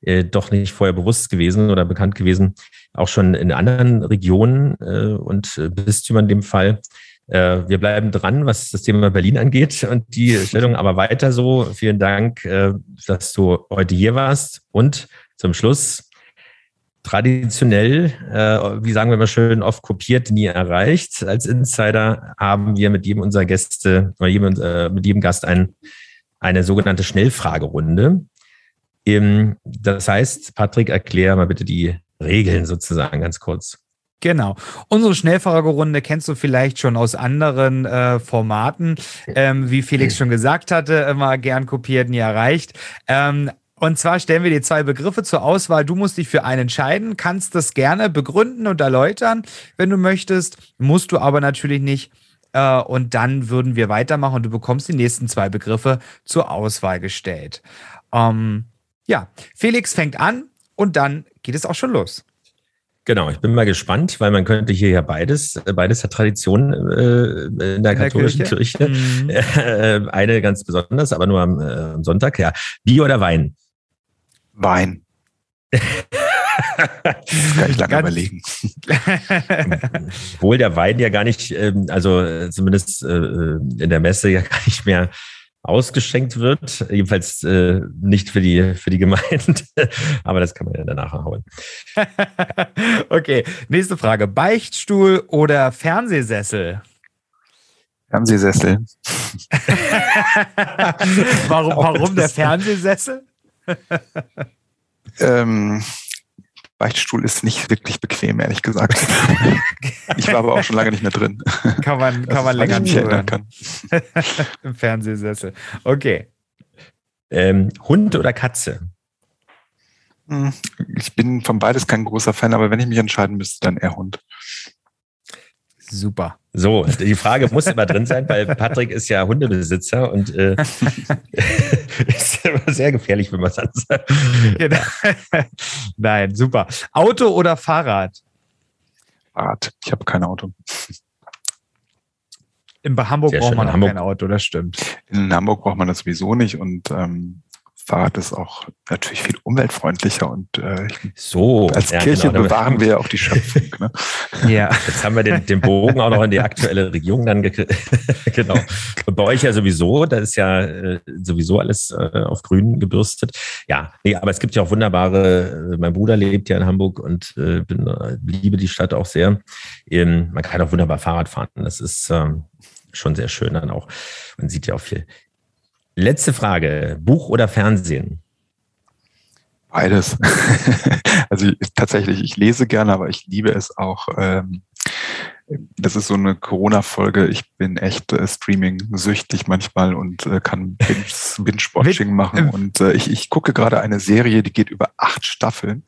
B: äh, doch nicht vorher bewusst gewesen oder bekannt gewesen, auch schon in anderen Regionen äh, und Bistümern in dem Fall. Äh, wir bleiben dran, was das Thema Berlin angeht und die Stellung, aber weiter so. Vielen Dank, äh, dass du heute hier warst. Und zum Schluss traditionell, äh, wie sagen wir mal schön, oft kopiert, nie erreicht. Als Insider haben wir mit jedem unserer Gäste oder jedem, mit jedem Gast ein, eine sogenannte Schnellfragerunde. Ähm, das heißt, Patrick, erklär mal bitte die Regeln sozusagen ganz kurz.
A: Genau. Unsere Schnellfragerunde kennst du vielleicht schon aus anderen äh, Formaten. Ähm, wie Felix schon gesagt hatte, immer gern kopiert, nie erreicht. Ähm, und zwar stellen wir dir zwei Begriffe zur Auswahl. Du musst dich für einen entscheiden, kannst das gerne begründen und erläutern, wenn du möchtest. Musst du aber natürlich nicht. Äh, und dann würden wir weitermachen und du bekommst die nächsten zwei Begriffe zur Auswahl gestellt. Ähm, ja, Felix fängt an und dann geht es auch schon los.
B: Genau, ich bin mal gespannt, weil man könnte hier ja beides, äh, beides hat Tradition äh, in der katholischen Kirche. Kirche. Mhm. Äh, eine ganz besonders, aber nur am, äh, am Sonntag. Ja, Bier oder Wein?
C: Wein. kann ich lange ganz überlegen.
B: Obwohl der Wein ja gar nicht, ähm, also äh, zumindest in der Messe ja gar nicht mehr ausgeschenkt wird. Jedenfalls äh, nicht für die, für die Gemeinde, aber das kann man ja danach hauen.
A: okay, nächste Frage. Beichtstuhl oder Fernsehsessel?
C: Fernsehsessel.
A: warum, warum der Fernsehsessel?
C: ähm, Beichtstuhl ist nicht wirklich bequem, ehrlich gesagt. ich war aber auch schon lange nicht mehr drin.
A: Kann man, kann man länger nicht erinnern kann. Im Fernsehsessel. Okay.
B: Ähm, Hund oder Katze?
C: Hm, ich bin von beides kein großer Fan, aber wenn ich mich entscheiden müsste, dann eher Hund.
A: Super.
B: So, die Frage muss immer drin sein, weil Patrick ist ja Hundebesitzer und äh, ist immer sehr gefährlich, wenn man es ansagt.
A: Genau. Nein, super. Auto oder Fahrrad?
C: Fahrrad. Ich habe kein Auto.
A: In Hamburg sehr braucht man auch kein Auto, das stimmt.
C: In Hamburg braucht man das sowieso nicht und ähm, Fahrrad ist auch natürlich viel umweltfreundlicher und äh,
B: so
C: als ja, Kirche genau, bewahren wir ja auch die Schöpfung. Ne?
B: ja, jetzt haben wir den, den Bogen auch noch in die aktuelle Regierung dann genau. Und bei euch ja sowieso, da ist ja äh, sowieso alles äh, auf Grün gebürstet. Ja, nee, aber es gibt ja auch wunderbare. Äh, mein Bruder lebt ja in Hamburg und äh, bin, äh, liebe die Stadt auch sehr. Ähm, man kann auch wunderbar Fahrrad fahren. Das ist ähm, schon sehr schön dann auch. Man sieht ja auch viel Letzte Frage. Buch oder Fernsehen?
C: Beides. also tatsächlich, ich lese gerne, aber ich liebe es auch, ähm, das ist so eine Corona-Folge. Ich bin echt äh, Streaming-süchtig manchmal und äh, kann Binge-Watching machen. Und äh, ich, ich gucke gerade eine Serie, die geht über acht Staffeln.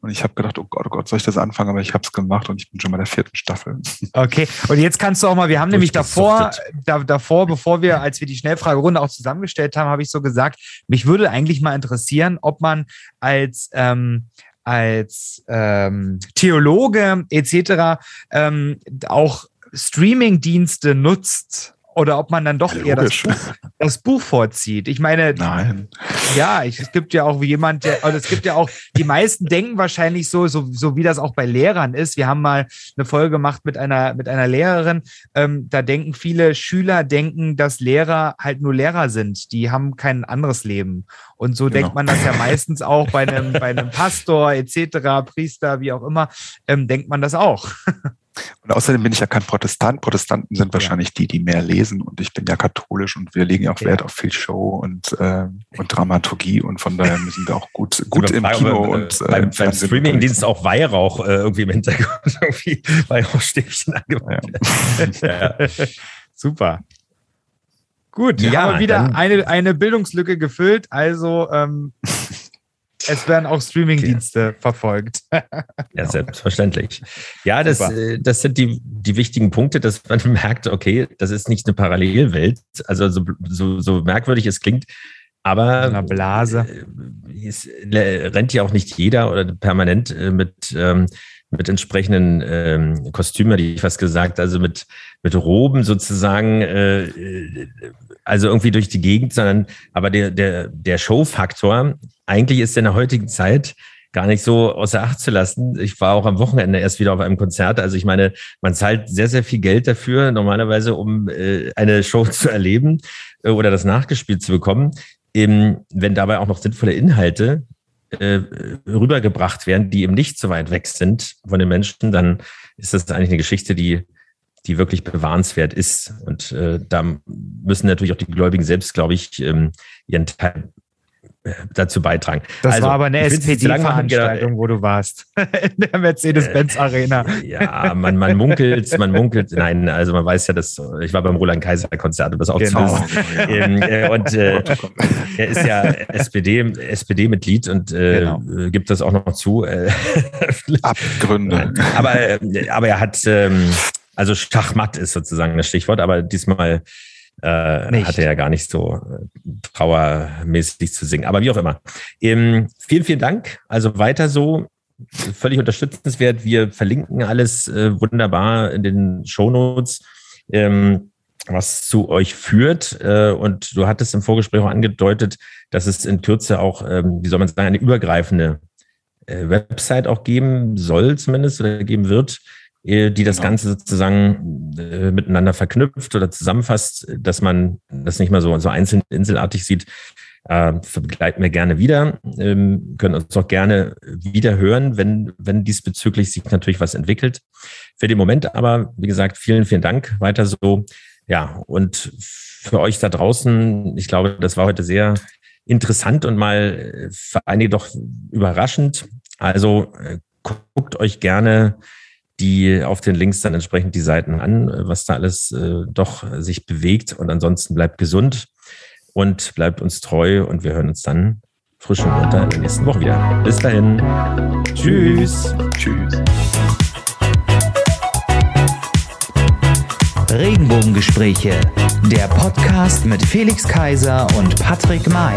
C: Und ich habe gedacht, oh Gott, oh Gott, soll ich das anfangen? Aber ich habe es gemacht und ich bin schon bei der vierten Staffel.
A: Okay, und jetzt kannst du auch mal, wir haben nämlich davor, da, davor, bevor wir, als wir die Schnellfragerunde auch zusammengestellt haben, habe ich so gesagt, mich würde eigentlich mal interessieren, ob man als ähm, als ähm, Theologe etc. Ähm, auch Streaming-Dienste nutzt oder ob man dann doch ja, eher das Buch, das Buch, vorzieht. Ich meine,
C: Nein.
A: ja, ich, es gibt ja auch jemand, der, oder es gibt ja auch, die meisten denken wahrscheinlich so, so, so wie das auch bei Lehrern ist. Wir haben mal eine Folge gemacht mit einer, mit einer Lehrerin. Ähm, da denken viele Schüler, denken, dass Lehrer halt nur Lehrer sind. Die haben kein anderes Leben. Und so genau. denkt man das ja meistens auch bei einem, bei einem Pastor etc., Priester, wie auch immer, ähm, denkt man das auch.
C: Und außerdem bin ich ja kein Protestant. Protestanten sind wahrscheinlich ja. die, die mehr lesen und ich bin ja katholisch und wir legen ja auch Wert ja. auf viel Show und, äh, und Dramaturgie und von daher müssen wir auch gut, gut im Kino
B: aber,
C: und
B: äh, beim, beim Streamingdienst auch Weihrauch äh, irgendwie im Hintergrund irgendwie Weihrauchstäbchen
A: angemacht. Ja. Super. Gut, ja, wir haben wieder eine, eine Bildungslücke gefüllt. Also ähm, es werden auch Streamingdienste okay. verfolgt.
B: ja, selbstverständlich. Ja, das, äh, das sind die, die wichtigen Punkte, dass man merkt, okay, das ist nicht eine Parallelwelt. Also so, so, so merkwürdig es klingt, aber
A: eine Blase.
B: Äh, es rennt ja auch nicht jeder oder permanent äh, mit, ähm, mit entsprechenden ähm, Kostümen, hätte ich fast gesagt, also mit, mit Roben sozusagen, äh, also irgendwie durch die Gegend, sondern aber der, der, der Show-Faktor eigentlich ist in der heutigen Zeit gar nicht so außer Acht zu lassen. Ich war auch am Wochenende erst wieder auf einem Konzert. Also ich meine, man zahlt sehr, sehr viel Geld dafür, normalerweise, um äh, eine Show zu erleben äh, oder das nachgespielt zu bekommen. Eben, wenn dabei auch noch sinnvolle Inhalte äh, rübergebracht werden, die eben nicht so weit weg sind von den Menschen, dann ist das eigentlich eine Geschichte, die die wirklich bewahrenswert ist. Und äh, da müssen natürlich auch die Gläubigen selbst, glaube ich, ähm, ihren Teil dazu beitragen.
A: Das also, war aber eine SPD-Veranstaltung, wo du warst, in der Mercedes-Benz-Arena.
B: Äh, ja, man, man munkelt, man munkelt, nein, also man weiß ja, dass ich war beim Roland Kaiser-Konzert und das auch genau. zu ähm, äh, Und äh, er ist ja SPD, SPD-Mitglied und äh, genau. gibt das auch noch zu. Äh,
C: Abgründe.
B: aber, aber er hat, ähm, also Schachmatt ist sozusagen das Stichwort, aber diesmal äh, hatte er gar nicht so äh, trauermäßig zu singen. Aber wie auch immer. Ähm, vielen, vielen Dank. Also weiter so. Völlig unterstützenswert. Wir verlinken alles äh, wunderbar in den Shownotes. Ähm, was zu euch führt. Äh, und du hattest im Vorgespräch auch angedeutet, dass es in Kürze auch, ähm, wie soll man sagen, eine übergreifende äh, Website auch geben soll, zumindest oder geben wird, die das genau. Ganze sozusagen äh, miteinander verknüpft oder zusammenfasst, dass man das nicht mal so, so einzeln inselartig sieht. Äh, begleiten wir gerne wieder, ähm, können uns auch gerne wieder hören, wenn, wenn diesbezüglich sich natürlich was entwickelt. Für den Moment aber, wie gesagt, vielen, vielen Dank. Weiter so. Ja, und für euch da draußen, ich glaube, das war heute sehr interessant und mal äh, für einige doch überraschend. Also äh, guckt euch gerne die auf den Links dann entsprechend die Seiten an, was da alles äh, doch sich bewegt. Und ansonsten bleibt gesund und bleibt uns treu und wir hören uns dann frisch und munter in der nächsten Woche wieder. Bis dahin. Tschüss. Tschüss.
D: Regenbogengespräche, der Podcast mit Felix Kaiser und Patrick May.